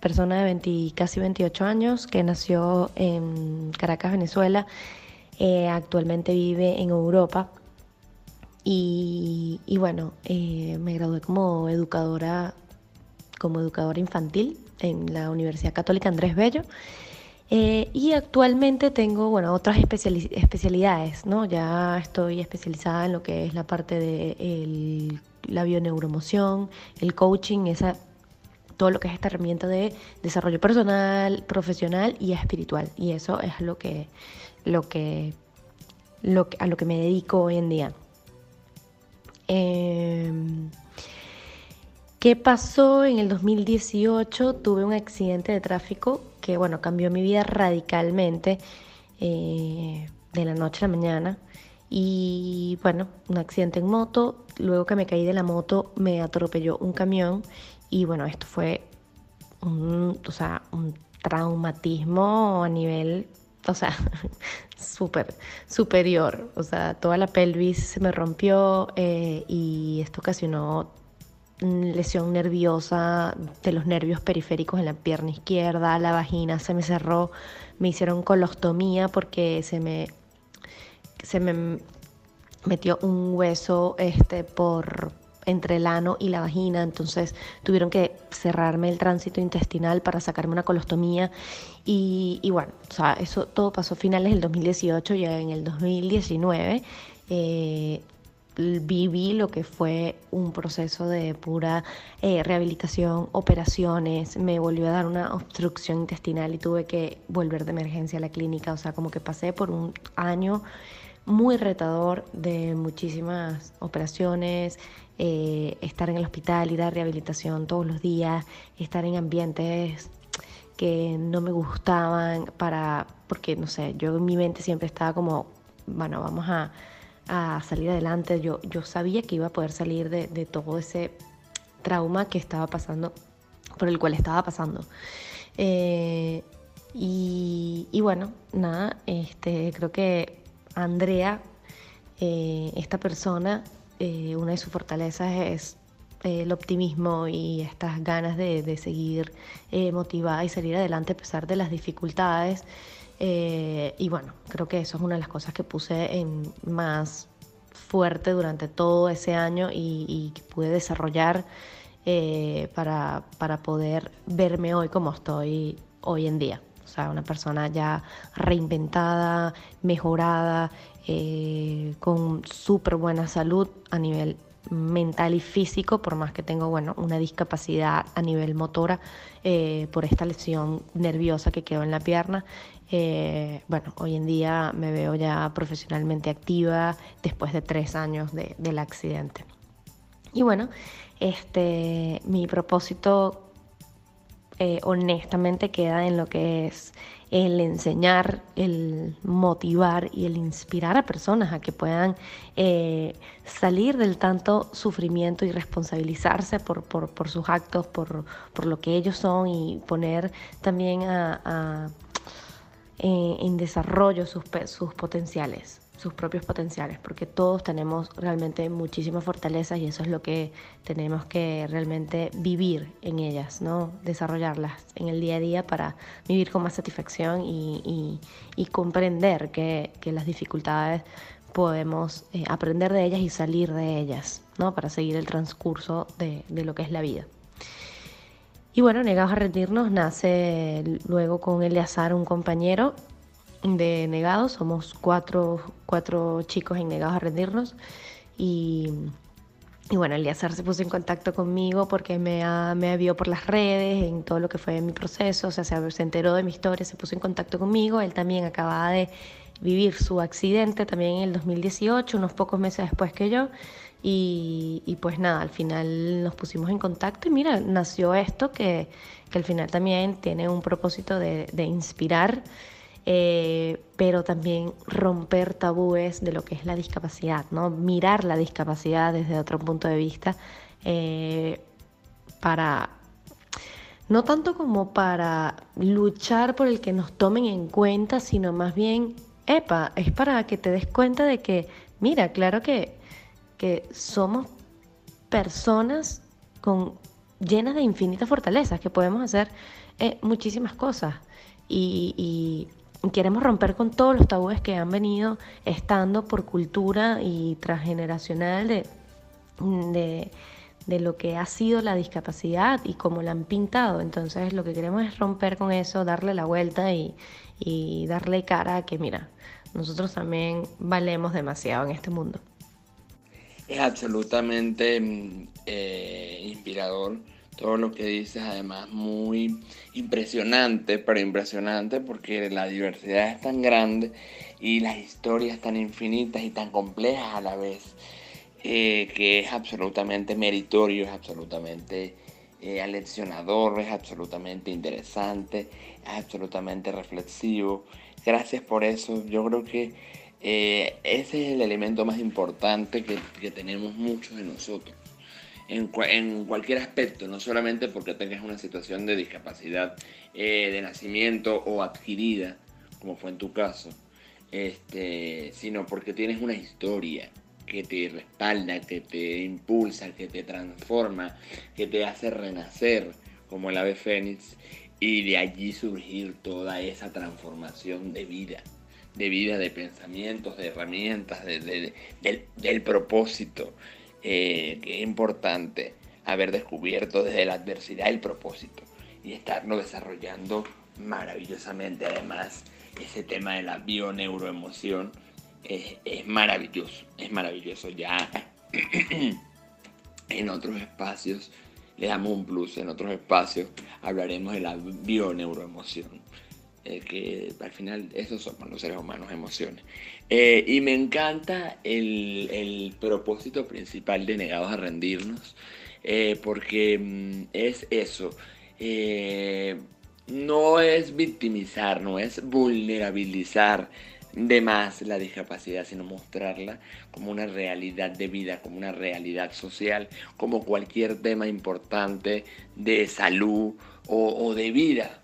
[SPEAKER 2] persona de 20, casi 28 años que nació en Caracas, Venezuela. Eh, actualmente vive en Europa. Y, y bueno, me gradué como educadora como educadora infantil en la Universidad Católica Andrés Bello. Eh, y actualmente tengo bueno, otras especialidades, ¿no? Ya estoy especializada en lo que es la parte de la bioneuromoción, el coaching, esa, todo lo que es esta herramienta de desarrollo personal, profesional y espiritual. Y eso es lo que, lo que, lo a lo que me dedico hoy en día. Eh, ¿Qué pasó en el 2018? Tuve un accidente de tráfico que, bueno, cambió mi vida radicalmente eh, de la noche a la mañana. Y bueno, un accidente en moto. Luego que me caí de la moto, me atropelló un camión. Y bueno, esto fue un, o sea, un traumatismo a nivel, o sea, súper superior. O sea, toda la pelvis se me rompió eh, y esto ocasionó lesión nerviosa de los nervios periféricos en la pierna izquierda, la vagina se me cerró, me hicieron colostomía porque se me, se me metió un hueso este, por entre el ano y la vagina, entonces tuvieron que cerrarme el tránsito intestinal para sacarme una colostomía. Y, bueno, o sea, eso todo pasó a finales del 2018 y en el 2019 eh, viví lo que fue un proceso de pura eh, rehabilitación, operaciones, me volvió a dar una obstrucción intestinal y tuve que volver de emergencia a la clínica, o sea, como que pasé por un año muy retador de muchísimas operaciones, eh, estar en el hospital, ir a rehabilitación todos los días, estar en ambientes que no me gustaban para, porque no sé, yo en mi mente siempre estaba como, bueno, vamos a a salir adelante. Yo, yo sabía que iba a poder salir de, todo ese trauma que estaba pasando, por el cual estaba pasando. Eh, y, bueno, nada, este, creo que Andrea, eh, esta persona, eh, una de sus fortalezas es el optimismo y estas ganas de, de seguir motivada y salir adelante a pesar de las dificultades. Eh, y bueno, creo que eso es una de las cosas que puse en más fuerte durante todo ese año y, que pude desarrollar eh, para, poder verme hoy como estoy hoy en día. O sea, una persona ya reinventada, mejorada, eh, con súper buena salud a nivel mental y físico, por más que tengo bueno, una discapacidad a nivel motora por esta lesión nerviosa que quedó en la pierna. Eh, bueno, hoy en día me veo ya profesionalmente activa después de tres años del accidente. Y bueno, este, mi propósito eh, honestamente queda en lo que es el enseñar, el motivar y el inspirar a personas a que puedan eh, salir del tanto sufrimiento y responsabilizarse por, sus actos, por, lo que ellos son y poner también a en, desarrollo sus, sus potenciales sus propios potenciales, porque todos tenemos realmente muchísimas fortalezas y eso es lo que tenemos que realmente vivir en ellas, ¿no? desarrollarlas en el día a día para vivir con más satisfacción y, comprender que, las dificultades podemos eh, aprender de ellas y salir de ellas, ¿no? para seguir el transcurso de, de lo que es la vida. Y bueno, Negados a rendirnos nace luego con Eleazar, un compañero de negados, somos cuatro, cuatro chicos en negados a rendirnos. Y, y bueno, Eliazar se puso en contacto conmigo porque me, me vio por las redes en todo lo que fue mi proceso, o sea, se, se enteró de mi historia, se puso en contacto conmigo, él también acababa de vivir su accidente también en el 2018, unos pocos meses después que yo. Y, pues nada, al final nos pusimos en contacto y mira, nació esto que, que al final también tiene un propósito de, de inspirar eh, pero también romper tabúes de lo que es la discapacidad, ¿no? mirar la discapacidad desde otro punto de vista eh, para, no tanto como para luchar por el que nos tomen en cuenta, sino más bien, epa, es para que te des cuenta de que, mira, claro que, que somos personas con, llenas de infinitas fortalezas, que podemos hacer eh, muchísimas cosas. y, queremos romper con todos los tabúes que han venido estando por cultura y transgeneracional de, de, lo que ha sido la discapacidad y cómo la han pintado. Entonces lo que queremos es romper con eso, darle la vuelta y, darle cara a que, mira, nosotros también valemos demasiado en este mundo.
[SPEAKER 1] Es absolutamente mm, eh, inspirador todo lo que dices, además muy impresionante, pero impresionante porque la diversidad es tan grande y las historias tan infinitas y tan complejas a la vez, eh, que es absolutamente meritorio, es absolutamente eh, aleccionador, es absolutamente interesante, es absolutamente reflexivo. Gracias por eso, yo creo que eh, ese es el elemento más importante que, tenemos muchos de nosotros. En, cualquier aspecto, no solamente porque tengas una situación de discapacidad eh, de nacimiento o adquirida, como fue en tu caso, este, sino porque tienes una historia que te respalda, que te impulsa, que te transforma, que te hace renacer como el ave fénix y de allí surgir toda esa transformación de vida, de vida, de pensamientos, de herramientas, del, propósito. Eh, que es importante haber descubierto desde la adversidad el propósito y estarlo desarrollando maravillosamente. Además, ese tema de la bioneuroemoción es, es maravilloso, es maravilloso. Ya en otros espacios le damos un plus, en otros espacios hablaremos de la bioneuroemoción. Eh, que al final esos somos los seres humanos, emociones. Eh, y me encanta el, el, propósito principal de Negados a Rendirnos, eh, porque mm, es eso, no es victimizar, no es vulnerabilizar de más la discapacidad, sino mostrarla como una realidad de vida, como una realidad social, como cualquier tema importante de salud o, o de vida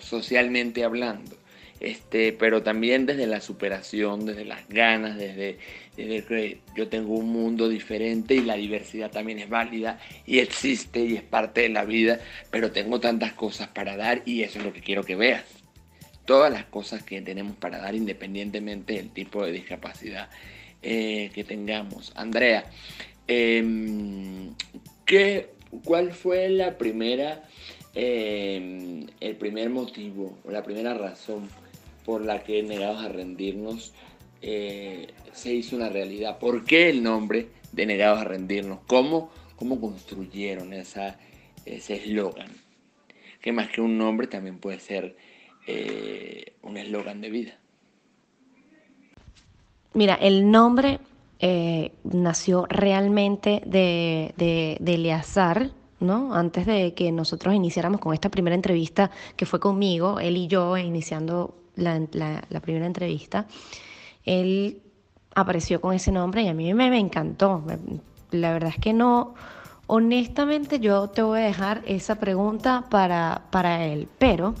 [SPEAKER 1] socialmente hablando. Este, pero también desde la superación, desde las ganas, desde, que yo tengo un mundo diferente y la diversidad también es válida y existe y es parte de la vida, pero tengo tantas cosas para dar y eso es lo que quiero que veas. Todas las cosas que tenemos para dar independientemente del tipo de discapacidad eh, que tengamos. Andrea, em, ¿qué, ¿cuál fue la primera Em, el primer motivo la primera razón por la que Negados a Rendirnos eh, se hizo una realidad. ¿Por qué el nombre de Negados a Rendirnos? ¿Cómo, cómo construyeron esa, ese eslogan? Que más que un nombre también puede ser eh, un eslogan de vida.
[SPEAKER 2] Mira, el nombre eh, nació realmente de, de, ¿no? Antes de que nosotros iniciáramos con esta primera entrevista, que fue conmigo, él y yo, iniciando la, primera entrevista, él apareció con ese nombre y a mí me, encantó. La verdad es que no, honestamente yo te voy a dejar esa pregunta para, para él, pero,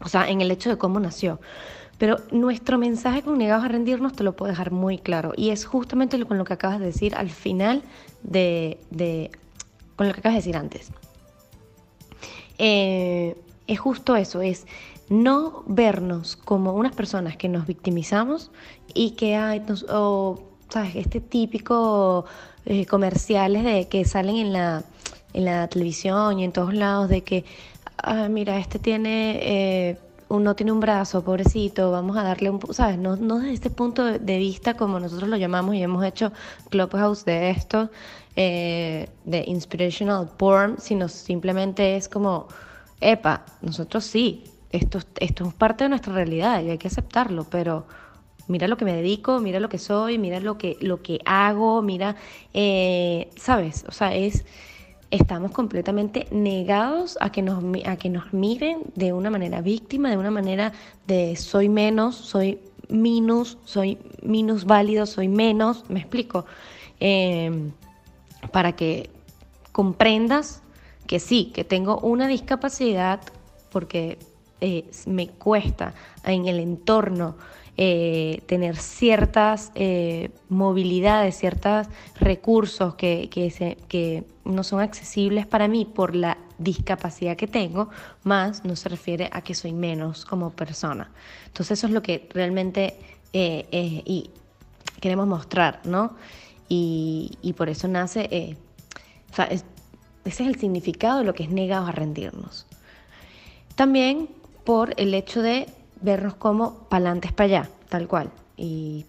[SPEAKER 2] o sea, en el hecho de cómo nació. Pero nuestro mensaje con negados a rendirnos te lo puedo dejar muy claro. Y es justamente con lo que acabas de decir al final de, de con lo que acabas de decir antes. Eh, es justo eso, es no vernos como unas personas que nos victimizamos y que hay, o, ¿sabes? Este típico eh, comerciales de que salen en la, en la televisión y en todos lados de que, ah, mira, este tiene, eh, no tiene un brazo, pobrecito, vamos a darle un, ¿sabes? No, no desde este punto de vista como nosotros lo llamamos y hemos hecho Clubhouse de esto, eh, de inspirational porn, sino simplemente es como, epa, nosotros sí, esto, esto es parte de nuestra realidad y hay que aceptarlo, pero mira lo que me dedico, mira lo que soy, mira lo que, lo que hago, mira, eh, ¿sabes? O sea, es, estamos completamente negados a que, nos, a que nos miren de una manera víctima, de una manera de soy menos, soy minus, soy minus válido, soy menos, me explico, eh, para que comprendas que sí, que tengo una discapacidad porque eh, me cuesta en el entorno eh, tener ciertas eh, movilidades, ciertos recursos que, que, no son accesibles para mí por la discapacidad que tengo, más no se refiere a que soy menos como persona. Entonces eso es lo que realmente y queremos mostrar, ¿no? Y, por eso nace, o sea, ese es el significado de lo que es negado a rendirnos. También por el hecho de vernos como pa'lantes para allá, tal cual. Y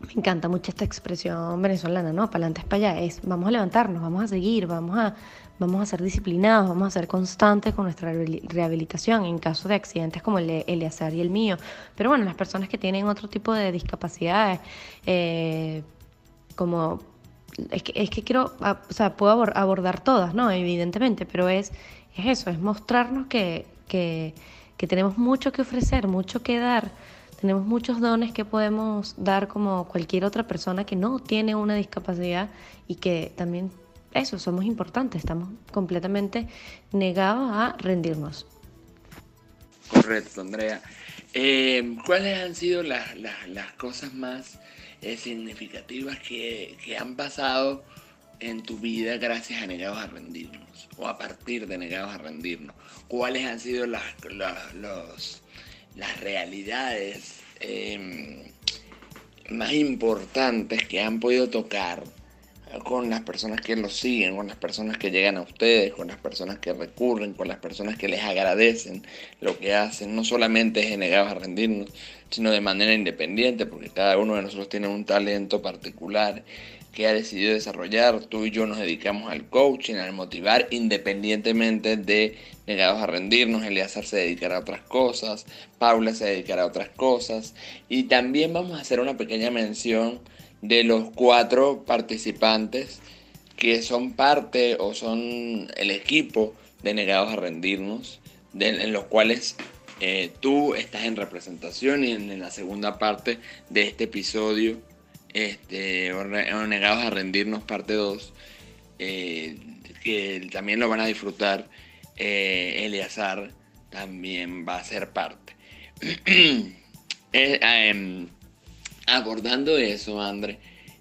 [SPEAKER 2] me encanta mucho esta expresión venezolana, ¿no? Pa'lantes para allá. Es vamos a levantarnos, vamos a seguir, vamos a, vamos a ser disciplinados, vamos a ser constantes con nuestra rehabilitación en caso de accidentes como el de Eleazar y el mío. Pero bueno, las personas que tienen otro tipo de discapacidades, eh, como es que, es que quiero, o sea, puedo abordar todas, ¿no? Evidentemente, pero es, es eso, es mostrarnos que, que, tenemos mucho que ofrecer, mucho que dar. Tenemos muchos dones que podemos dar como cualquier otra persona que no tiene una discapacidad y que también eso, somos importantes, estamos completamente negados a rendirnos.
[SPEAKER 1] Correcto, Andrea. Eh, ¿Cuáles han sido las, cosas más eh, significativas que, que, han pasado en tu vida gracias a Negados a Rendirnos o a partir de Negados a Rendirnos? ¿Cuáles han sido las, las realidades em, más importantes que han podido tocar con las personas que los siguen, con las personas que llegan a ustedes, con las personas que recurren, con las personas que les agradecen lo que hacen. No solamente es negados a rendirnos, sino de manera independiente, porque cada uno de nosotros tiene un talento particular que ha decidido desarrollar. Tú y yo nos dedicamos al coaching, al motivar, independientemente de negados a rendirnos. Eliazar se dedicará a otras cosas, Paula se dedicará a otras cosas. Y también vamos a hacer una pequeña mención de los cuatro participantes que son parte o son el equipo de negados a rendirnos, en los cuales eh, tú estás en representación y en, la segunda parte de este episodio, este, negados a rendirnos parte 2, eh, que también lo van a disfrutar, eh, Eleazar también va a ser parte. Em, abordando eso, André,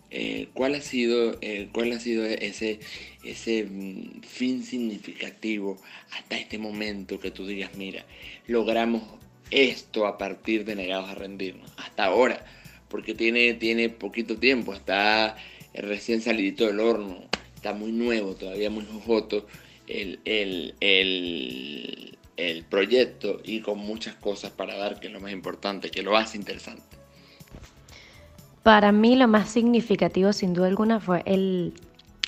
[SPEAKER 1] eh, ¿cuál, ha sido, eh, ¿cuál ha sido ese, ese mm, fin significativo hasta este momento que tú digas, mira, logramos esto a partir de negados a rendirnos? Hasta ahora, porque tiene, tiene poquito tiempo, está recién salidito del horno, está muy nuevo, todavía muy jojoto el, el, el, el proyecto y con muchas cosas para dar, que es lo más importante, que lo hace interesante.
[SPEAKER 2] Para mí lo más significativo sin duda alguna fue el,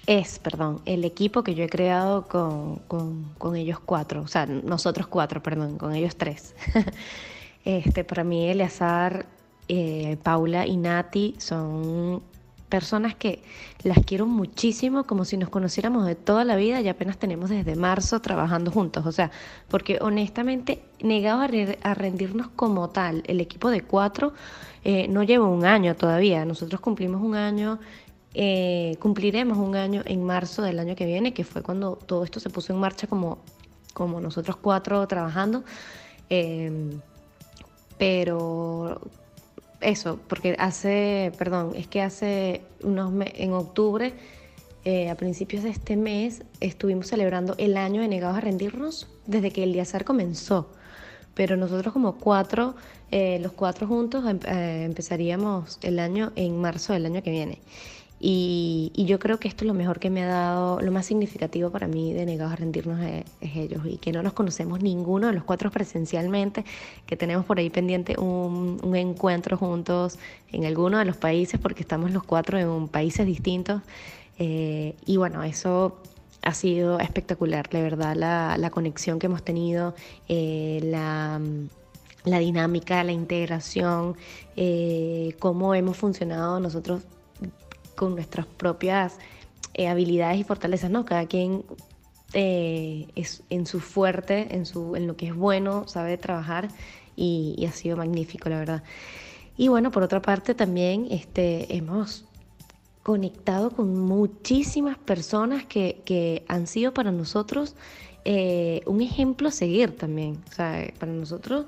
[SPEAKER 2] es, perdón, el equipo que yo he creado con, ellos cuatro, o sea, nosotros cuatro, perdón, con ellos tres. este, para mí Eleazar, eh, Paula y Nati son personas que las quiero muchísimo, como si nos conociéramos de toda la vida y apenas tenemos desde marzo trabajando juntos. O sea, porque honestamente, negado a rendirnos como tal, el equipo de cuatro eh, no llevo un año todavía. Nosotros cumplimos un año, eh, cumpliremos un año en marzo del año que viene, que fue cuando todo esto se puso en marcha como, como nosotros cuatro trabajando. Em, pero eso, porque hace, perdón, es que hace unos meses, en octubre, eh, a principios de este mes, estuvimos celebrando el año de Negados a Rendirnos desde que el Diazar comenzó. Pero nosotros como cuatro, eh, los cuatro juntos, em, eh, empezaríamos el año en marzo del año que viene. Y, yo creo que esto es lo mejor que me ha dado, lo más significativo para mí de Negados a Rendirnos es, ellos. Y que no nos conocemos ninguno de los cuatro presencialmente, que tenemos por ahí pendiente un, encuentro juntos en alguno de los países, porque estamos los cuatro en países distintos. Eh, y bueno, eso ha sido espectacular, de verdad, la, conexión que hemos tenido, eh, la la dinámica, la integración, eh, cómo hemos funcionado nosotros con nuestras propias eh, habilidades y fortalezas, ¿no? Cada quien eh, es en su fuerte, en, su, en lo que es bueno, sabe trabajar y, ha sido magnífico, la verdad. Y bueno, por otra parte también este, hemos conectado con muchísimas personas que, que han sido para nosotros eh, un ejemplo a seguir también. O sea, para nosotros,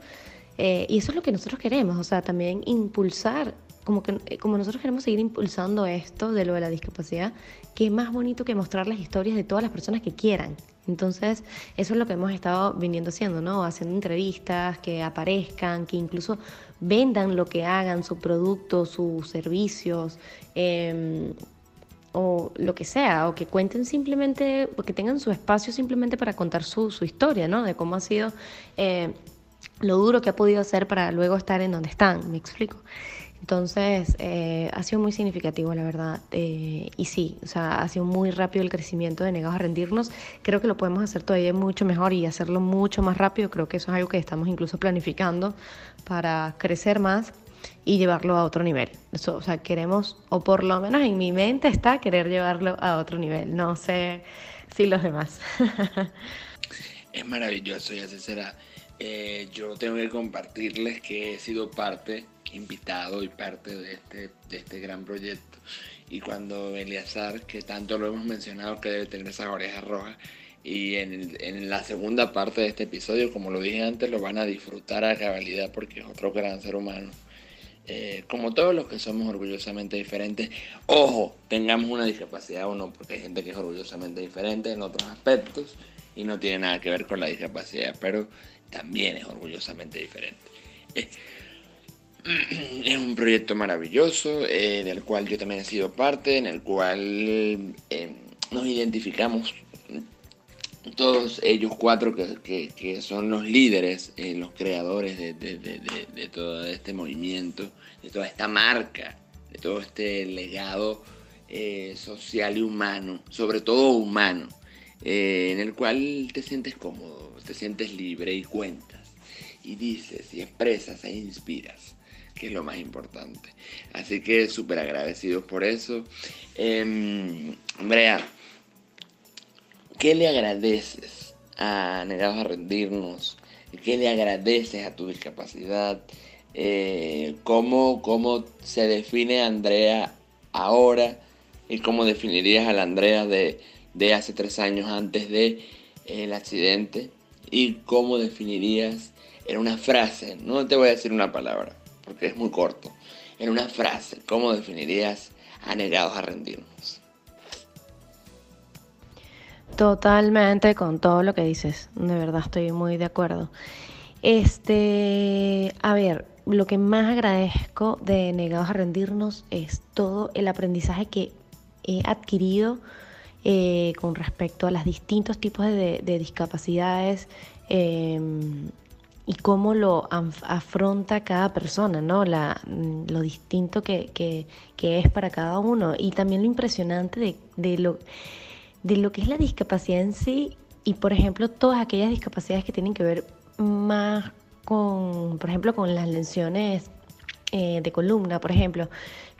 [SPEAKER 2] y eso es lo que nosotros queremos, o sea, también impulsar como que eh, como nosotros queremos seguir impulsando esto de lo de la discapacidad, qué más bonito que mostrar las historias de todas las personas que quieran. Entonces, eso es lo que hemos estado viniendo haciendo, ¿no? Haciendo entrevistas, que aparezcan, que incluso vendan lo que hagan, su producto, sus servicios, em, o lo que sea, o que cuenten simplemente, o que tengan su espacio simplemente para contar su, su historia, ¿no? De cómo ha sido eh, lo duro que ha podido hacer para luego estar en donde están, me explico. Entonces, eh, ha sido muy significativo, la verdad. Eh, y sí, o sea, ha sido muy rápido el crecimiento de Negados a Rendirnos. Creo que lo podemos hacer todavía mucho mejor y hacerlo mucho más rápido. Creo que eso es algo que estamos incluso planificando para crecer más y llevarlo a otro nivel. O sea, queremos, o por lo menos en mi mente está querer llevarlo a otro nivel. No sé si los demás.
[SPEAKER 1] es maravilloso y así será. Eh, yo tengo que compartirles que he sido parte invitado y parte de este, de este gran proyecto. Y cuando Eliazar, que tanto lo hemos mencionado que debe tener esas orejas rojas, y en, en, la segunda parte de este episodio, como lo dije antes, lo van a disfrutar a cabalidad porque es otro gran ser humano. Eh, como todos los que somos orgullosamente diferentes, ojo, tengamos una discapacidad o no, porque hay gente que es orgullosamente diferente en otros aspectos y no tiene nada que ver con la discapacidad, pero también es orgullosamente diferente. Eh, es un proyecto maravilloso, eh, del cual yo también he sido parte, en el cual eh, nos identificamos todos ellos cuatro que, son los líderes, los creadores de, todo este movimiento, de toda esta marca, de todo este legado social y humano, sobre todo humano, en el cual te sientes cómodo, te sientes libre y cuentas, y dices y expresas e inspiras que es lo más importante. Así que súper agradecidos por eso. Eh, Andrea, ¿qué le agradeces a Negados a Rendirnos? ¿Qué le agradeces a tu discapacidad? Eh, ¿cómo, ¿Cómo se define Andrea ahora? ¿Y cómo definirías a la Andrea de, de hace tres años antes del de, accidente? ¿Y cómo definirías en una frase? No te voy a decir una palabra porque es muy corto. En una frase, ¿cómo definirías a negados a rendirnos?
[SPEAKER 2] Totalmente con todo lo que dices, de verdad estoy muy de acuerdo. Este, a ver, lo que más agradezco de Negados a Rendirnos es todo el aprendizaje que he adquirido eh, con respecto a los distintos tipos de, discapacidades. Em, y cómo lo afronta cada persona, ¿no? Mm, lo distinto que, es para cada uno y también lo impresionante de, de, lo, de lo que es la discapacidad en sí y, por ejemplo, todas aquellas discapacidades que tienen que ver más con, por ejemplo, con las lesiones eh, de columna, por ejemplo,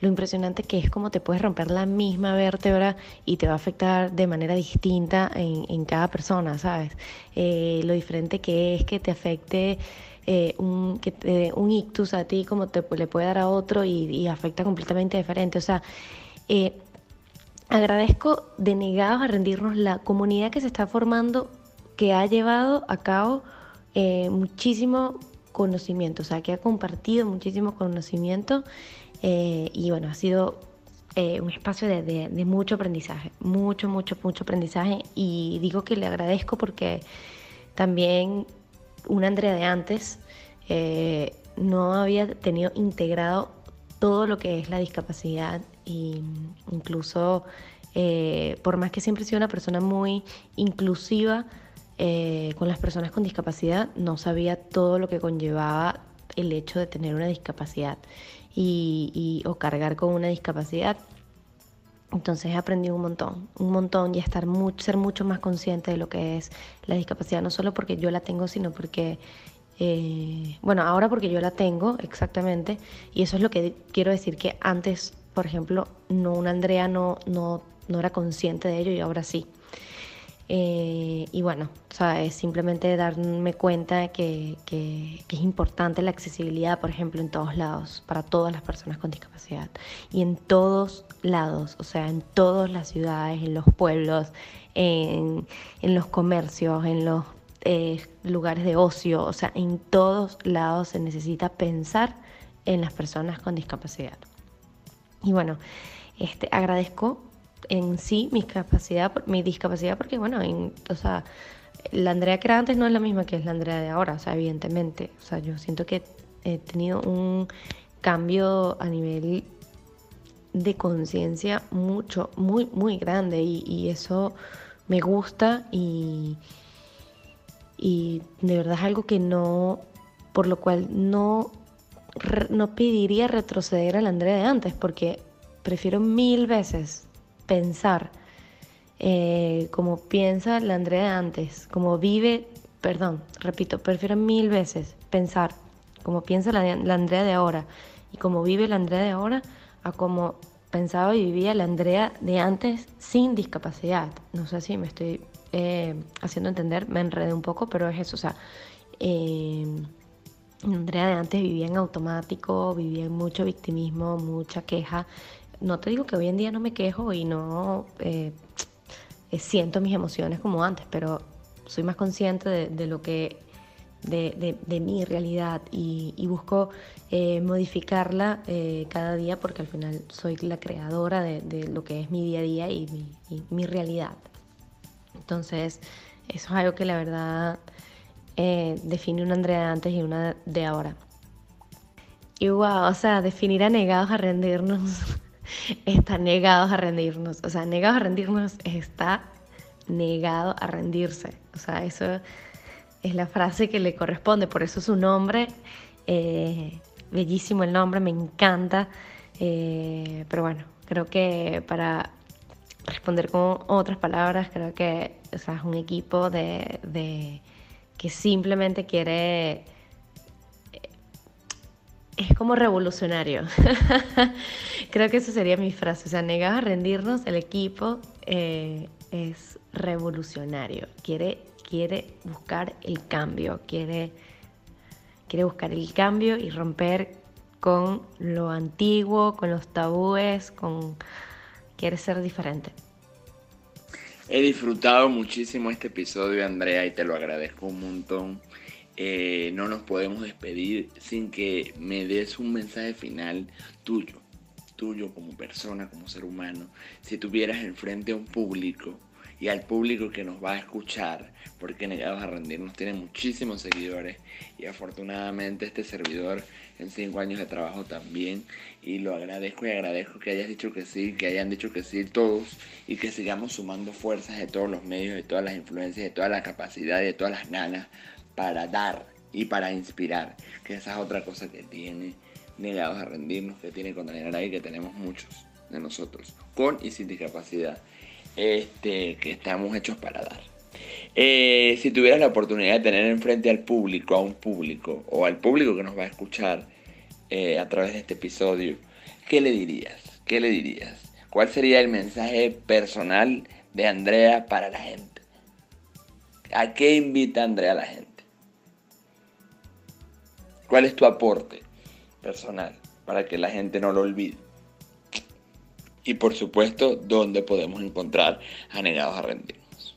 [SPEAKER 2] lo impresionante que es como te puedes romper la misma vértebra y te va a afectar de manera distinta en, cada persona, ¿sabes? Eh, lo diferente que es que te afecte eh, un, que un ictus a ti como te le puede dar a otro y, afecta completamente diferente. O sea, agradezco de negados a rendirnos la comunidad que se está formando, que ha llevado a cabo muchísimo conocimiento, o sea, que ha compartido muchísimo conocimiento eh, y bueno, ha sido eh, un espacio de, mucho aprendizaje, mucho, mucho, mucho aprendizaje. Y digo que le agradezco porque también una Andrea de antes eh, no había tenido integrado todo lo que es la discapacidad e incluso por más que siempre he sido una persona muy inclusiva, con las personas con discapacidad no sabía todo lo que conllevaba el hecho de tener una discapacidad y, o cargar con una discapacidad. Entonces he aprendido un montón, un montón y estar ser mucho más consciente de lo que es la discapacidad, no solo porque yo la tengo, sino porque, eh, bueno, ahora porque yo la tengo exactamente, y eso es lo que quiero decir que antes, por ejemplo, no una Andrea no, no, no era consciente de ello y ahora sí. Eh, y bueno, es simplemente darme cuenta que, que, es importante la accesibilidad, por ejemplo, en todos lados, para todas las personas con discapacidad. Y en todos lados, o sea, en todas las ciudades, en los pueblos, en, en los comercios, en los eh, lugares de ocio, o sea, en todos lados se necesita pensar en las personas con discapacidad. Y bueno, este, agradezco en sí mi capacidad, mi discapacidad, porque bueno, o sea, la Andrea que era antes no es la misma que es la Andrea de ahora, o sea, evidentemente. O sea, yo siento que he tenido un cambio a nivel de conciencia mucho, muy, muy grande y, eso me gusta y, y de verdad es algo que no, por lo cual no, no pediría retroceder a la Andrea de antes, porque prefiero mil veces pensar eh, como piensa la Andrea de antes, como vive, perdón, repito, prefiero mil veces pensar como piensa la, Andrea de ahora y como vive la Andrea de ahora a como pensaba y vivía la Andrea de antes sin discapacidad. No sé si me estoy eh, haciendo entender, me enredé un poco, pero es eso, o sea, eh, Andrea de antes vivía en automático, vivía en mucho victimismo, mucha queja, no te digo que hoy en día no me quejo y no eh, eh, siento mis emociones como antes, pero soy más consciente de, lo que, de, mi realidad y, busco eh, modificarla cada día porque al final soy la creadora de, lo que es mi día a día y mi, realidad. Entonces, eso es algo que la verdad define una Andrea de antes y una de ahora. Y wow, o sea, definir a negados a rendirnos está negados a rendirnos. O sea, negados a rendirnos está negado a rendirse. O sea, eso es la frase que le corresponde. Por eso su nombre, eh, bellísimo el nombre, me encanta. Eh, pero bueno, creo que para responder con otras palabras, creo que es un equipo de que simplemente quiere es como revolucionario. Creo que esa sería mi frase. O sea, negados a rendirnos, el equipo eh, es revolucionario. Quiere, quiere buscar el cambio, quiere, quiere buscar el cambio y romper con lo antiguo, con los tabúes, con quiere ser diferente.
[SPEAKER 1] He disfrutado muchísimo este episodio, Andrea, y te lo agradezco un montón. Eh, no nos podemos despedir sin que me des un mensaje final tuyo, tuyo como persona, como ser humano. Si tuvieras enfrente a un público y al público que nos va a escuchar, porque Negados a Rendirnos tiene muchísimos seguidores y afortunadamente este servidor en cinco años de trabajo también y lo agradezco y agradezco que hayas dicho que sí, que hayan dicho que sí todos y que sigamos sumando fuerzas de todos los medios, de todas las influencias, de toda la capacidad, de todas las ganas para dar y para inspirar, que esa es otra cosa que tiene negados a rendirnos, que tiene Container ahí, que tenemos muchos de nosotros, con y sin discapacidad, este, que estamos hechos para dar. Eh, si tuvieras la oportunidad de tener enfrente al público, a un público, o al público que nos va a escuchar eh, a través de este episodio, ¿qué le dirías? ¿Qué le dirías? ¿Cuál sería el mensaje personal de Andrea para la gente? ¿A qué invita Andrea a la gente? ¿Cuál es tu aporte personal para que la gente no lo olvide? Y por supuesto, ¿dónde podemos encontrar a negados a rendirnos?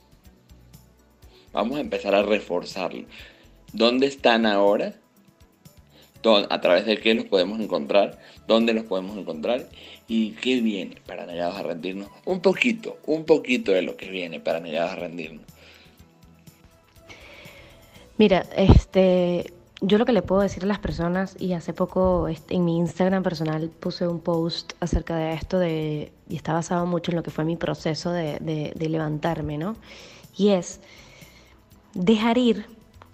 [SPEAKER 1] Vamos a empezar a reforzarlo. ¿Dónde están ahora a través de qué los podemos encontrar, dónde los podemos encontrar y qué viene para negados a rendirnos. Un poquito, un poquito de lo que viene para negados a rendirnos.
[SPEAKER 2] Mira, este, yo lo que le puedo decir a las personas, y hace poco en mi Instagram personal puse un post acerca de esto, de, y está basado mucho en lo que fue mi proceso de, levantarme, ¿no? Y es dejar ir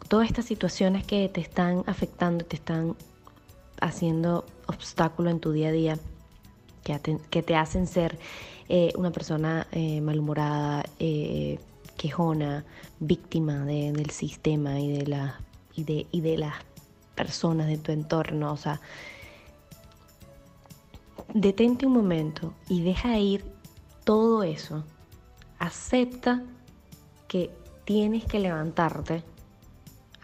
[SPEAKER 2] todas estas situaciones que te están afectando, te están haciendo obstáculo en tu día a día, que, te hacen ser eh, una persona eh, malhumorada, eh, quejona, víctima del sistema y de, la, y, de, y de las personas de tu entorno. O sea, detente un momento y deja ir todo eso. Acepta que tienes que levantarte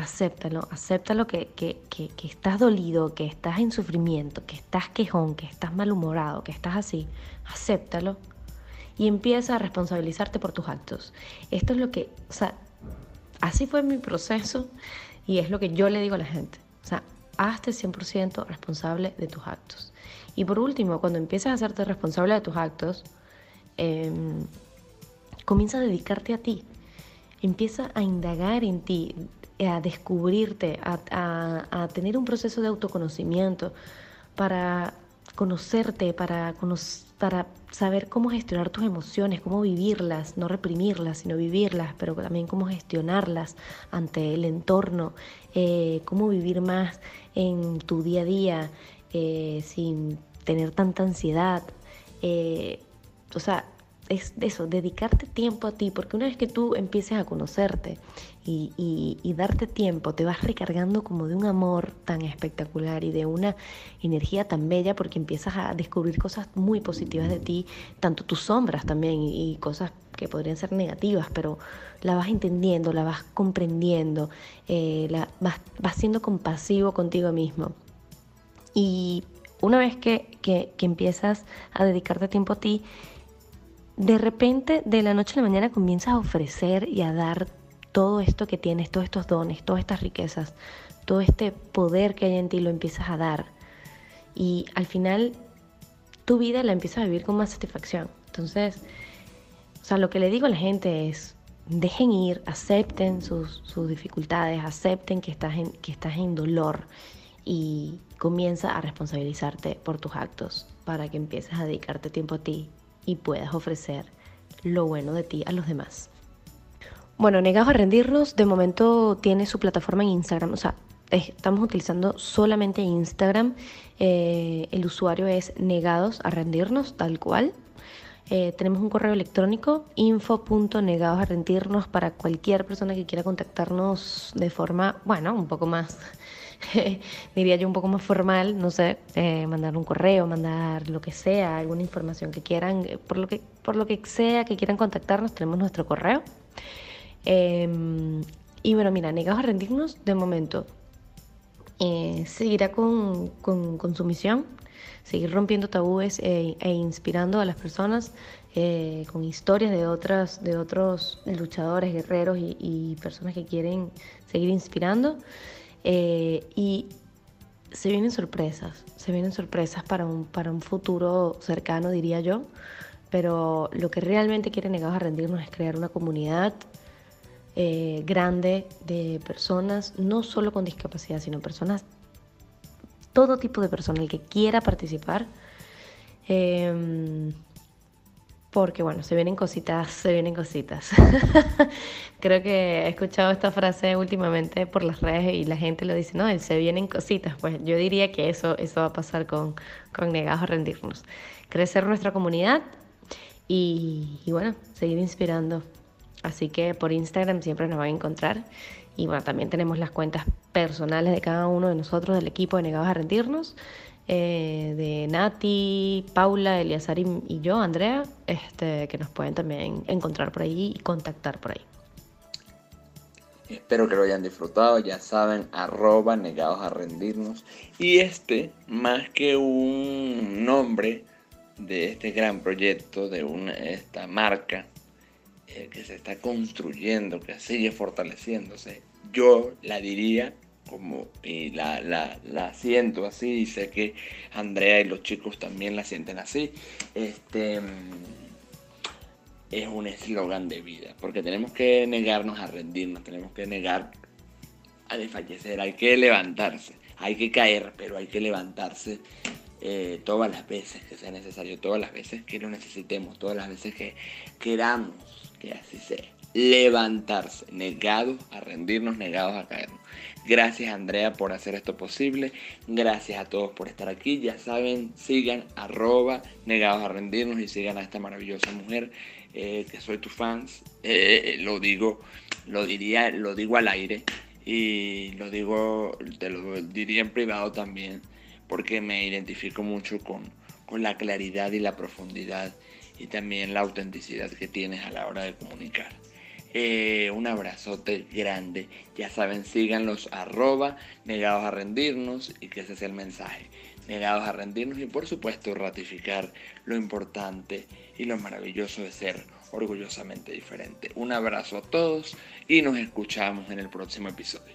[SPEAKER 2] acéptalo, acéptalo que, que, que, estás dolido, que estás en sufrimiento, que estás quejón, que estás malhumorado, que estás así, acéptalo y empieza a responsabilizarte por tus actos. Esto es lo que, o sea, así fue mi proceso y es lo que yo le digo a la gente. O sea, hazte 100% responsable de tus actos. Y por último, cuando empiezas a hacerte responsable de tus actos, em, comienza a dedicarte a ti. Empieza a indagar en ti, a descubrirte, a, tener un proceso de autoconocimiento para conocerte, para, para saber cómo gestionar tus emociones, cómo vivirlas, no reprimirlas, sino vivirlas, pero también cómo gestionarlas ante el entorno, eh, cómo vivir más en tu día a día eh, sin tener tanta ansiedad. Eh, o sea, es eso, dedicarte tiempo a ti, porque una vez que tú empieces a conocerte y, darte tiempo, te vas recargando como de un amor tan espectacular y de una energía tan bella, porque empiezas a descubrir cosas muy positivas de ti, tanto tus sombras también y, cosas que podrían ser negativas, pero la vas entendiendo, la vas comprendiendo, eh, la, vas, vas siendo compasivo contigo mismo. Y una vez que, que, que empiezas a dedicarte tiempo a ti, de repente, de la noche a la mañana, comienzas a ofrecer y a dar todo esto que tienes, todos estos dones, todas estas riquezas, todo este poder que hay en ti, lo empiezas a dar. Y al final, tu vida la empiezas a vivir con más satisfacción. Entonces, o sea, lo que le digo a la gente es, dejen ir, acepten sus, dificultades, acepten que estás, en, que estás en dolor y comienza a responsabilizarte por tus actos para que empieces a dedicarte tiempo a ti y puedas ofrecer lo bueno de ti a los demás. Bueno, Negados a Rendirnos de momento tiene su plataforma en Instagram, o sea, estamos utilizando solamente Instagram. Eh, el usuario es Negados a Rendirnos, tal cual. Eh, tenemos un correo electrónico info.negadosarrendirnos para cualquier persona que quiera contactarnos de forma, bueno, un poco más diría yo, un poco más formal, no sé, eh, mandar un correo, mandar lo que sea, alguna información que quieran, eh, por lo que, por lo que sea que quieran contactarnos, tenemos nuestro correo. Em, y bueno, mira, negados a rendirnos, de momento, eh, seguirá con, con, su misión, seguir rompiendo tabúes e, inspirando a las personas con historias de, otras, de otros luchadores, guerreros y, y personas que quieren seguir inspirando. Eh, y se vienen sorpresas, se vienen sorpresas para un, para un futuro cercano, diría yo, pero lo que realmente quiere Negados a Rendirnos es crear una comunidad eh, grande de personas, no solo con discapacidad, sino personas, todo tipo de personas, el que quiera participar. Eh, porque bueno, se vienen cositas, se vienen cositas. Creo que he escuchado esta frase últimamente por las redes y la gente lo dice, no, se vienen cositas. Pues yo diría que eso, eso va a pasar con, con Negados a Rendirnos. Crecer nuestra comunidad y, y bueno, seguir inspirando. Así que por Instagram siempre nos van a encontrar. Y bueno, también tenemos las cuentas personales de cada uno de nosotros del equipo de Negados a Rendirnos. Eh, de Nati, Paula, Eliazar y, yo, Andrea, este, que nos pueden también encontrar por ahí y contactar por ahí.
[SPEAKER 1] Espero que lo hayan disfrutado, ya saben, arroba negados a rendirnos. Y este, más que un nombre de este gran proyecto, de una, esta marca eh, que se está construyendo, que sigue fortaleciéndose, yo la diría como y la, la, siento así y sé que Andrea y los chicos también la sienten así. Este es un eslogan de vida, porque tenemos que negarnos a rendirnos, tenemos que negar a desfallecer, hay que levantarse, hay que caer, pero hay que levantarse eh, todas las veces que sea necesario, todas las veces que lo necesitemos, todas las veces que queramos que así sea. Levantarse, negados a rendirnos, negados a caernos. Gracias Andrea por hacer esto posible. Gracias a todos por estar aquí. Ya saben, sigan arroba negados a rendirnos y sigan a esta maravillosa mujer eh, que soy tu fans. Eh, lo digo, lo diría, lo digo al aire y lo digo, te lo diría en privado también porque me identifico mucho con, la claridad y la profundidad y también la autenticidad que tienes a la hora de comunicar. Eh, un abrazote grande. Ya saben, síganlos arroba negados a rendirnos y que ese es el mensaje. Negados a rendirnos y por supuesto ratificar lo importante y lo maravilloso de ser orgullosamente diferente. Un abrazo a todos y nos escuchamos en el próximo episodio.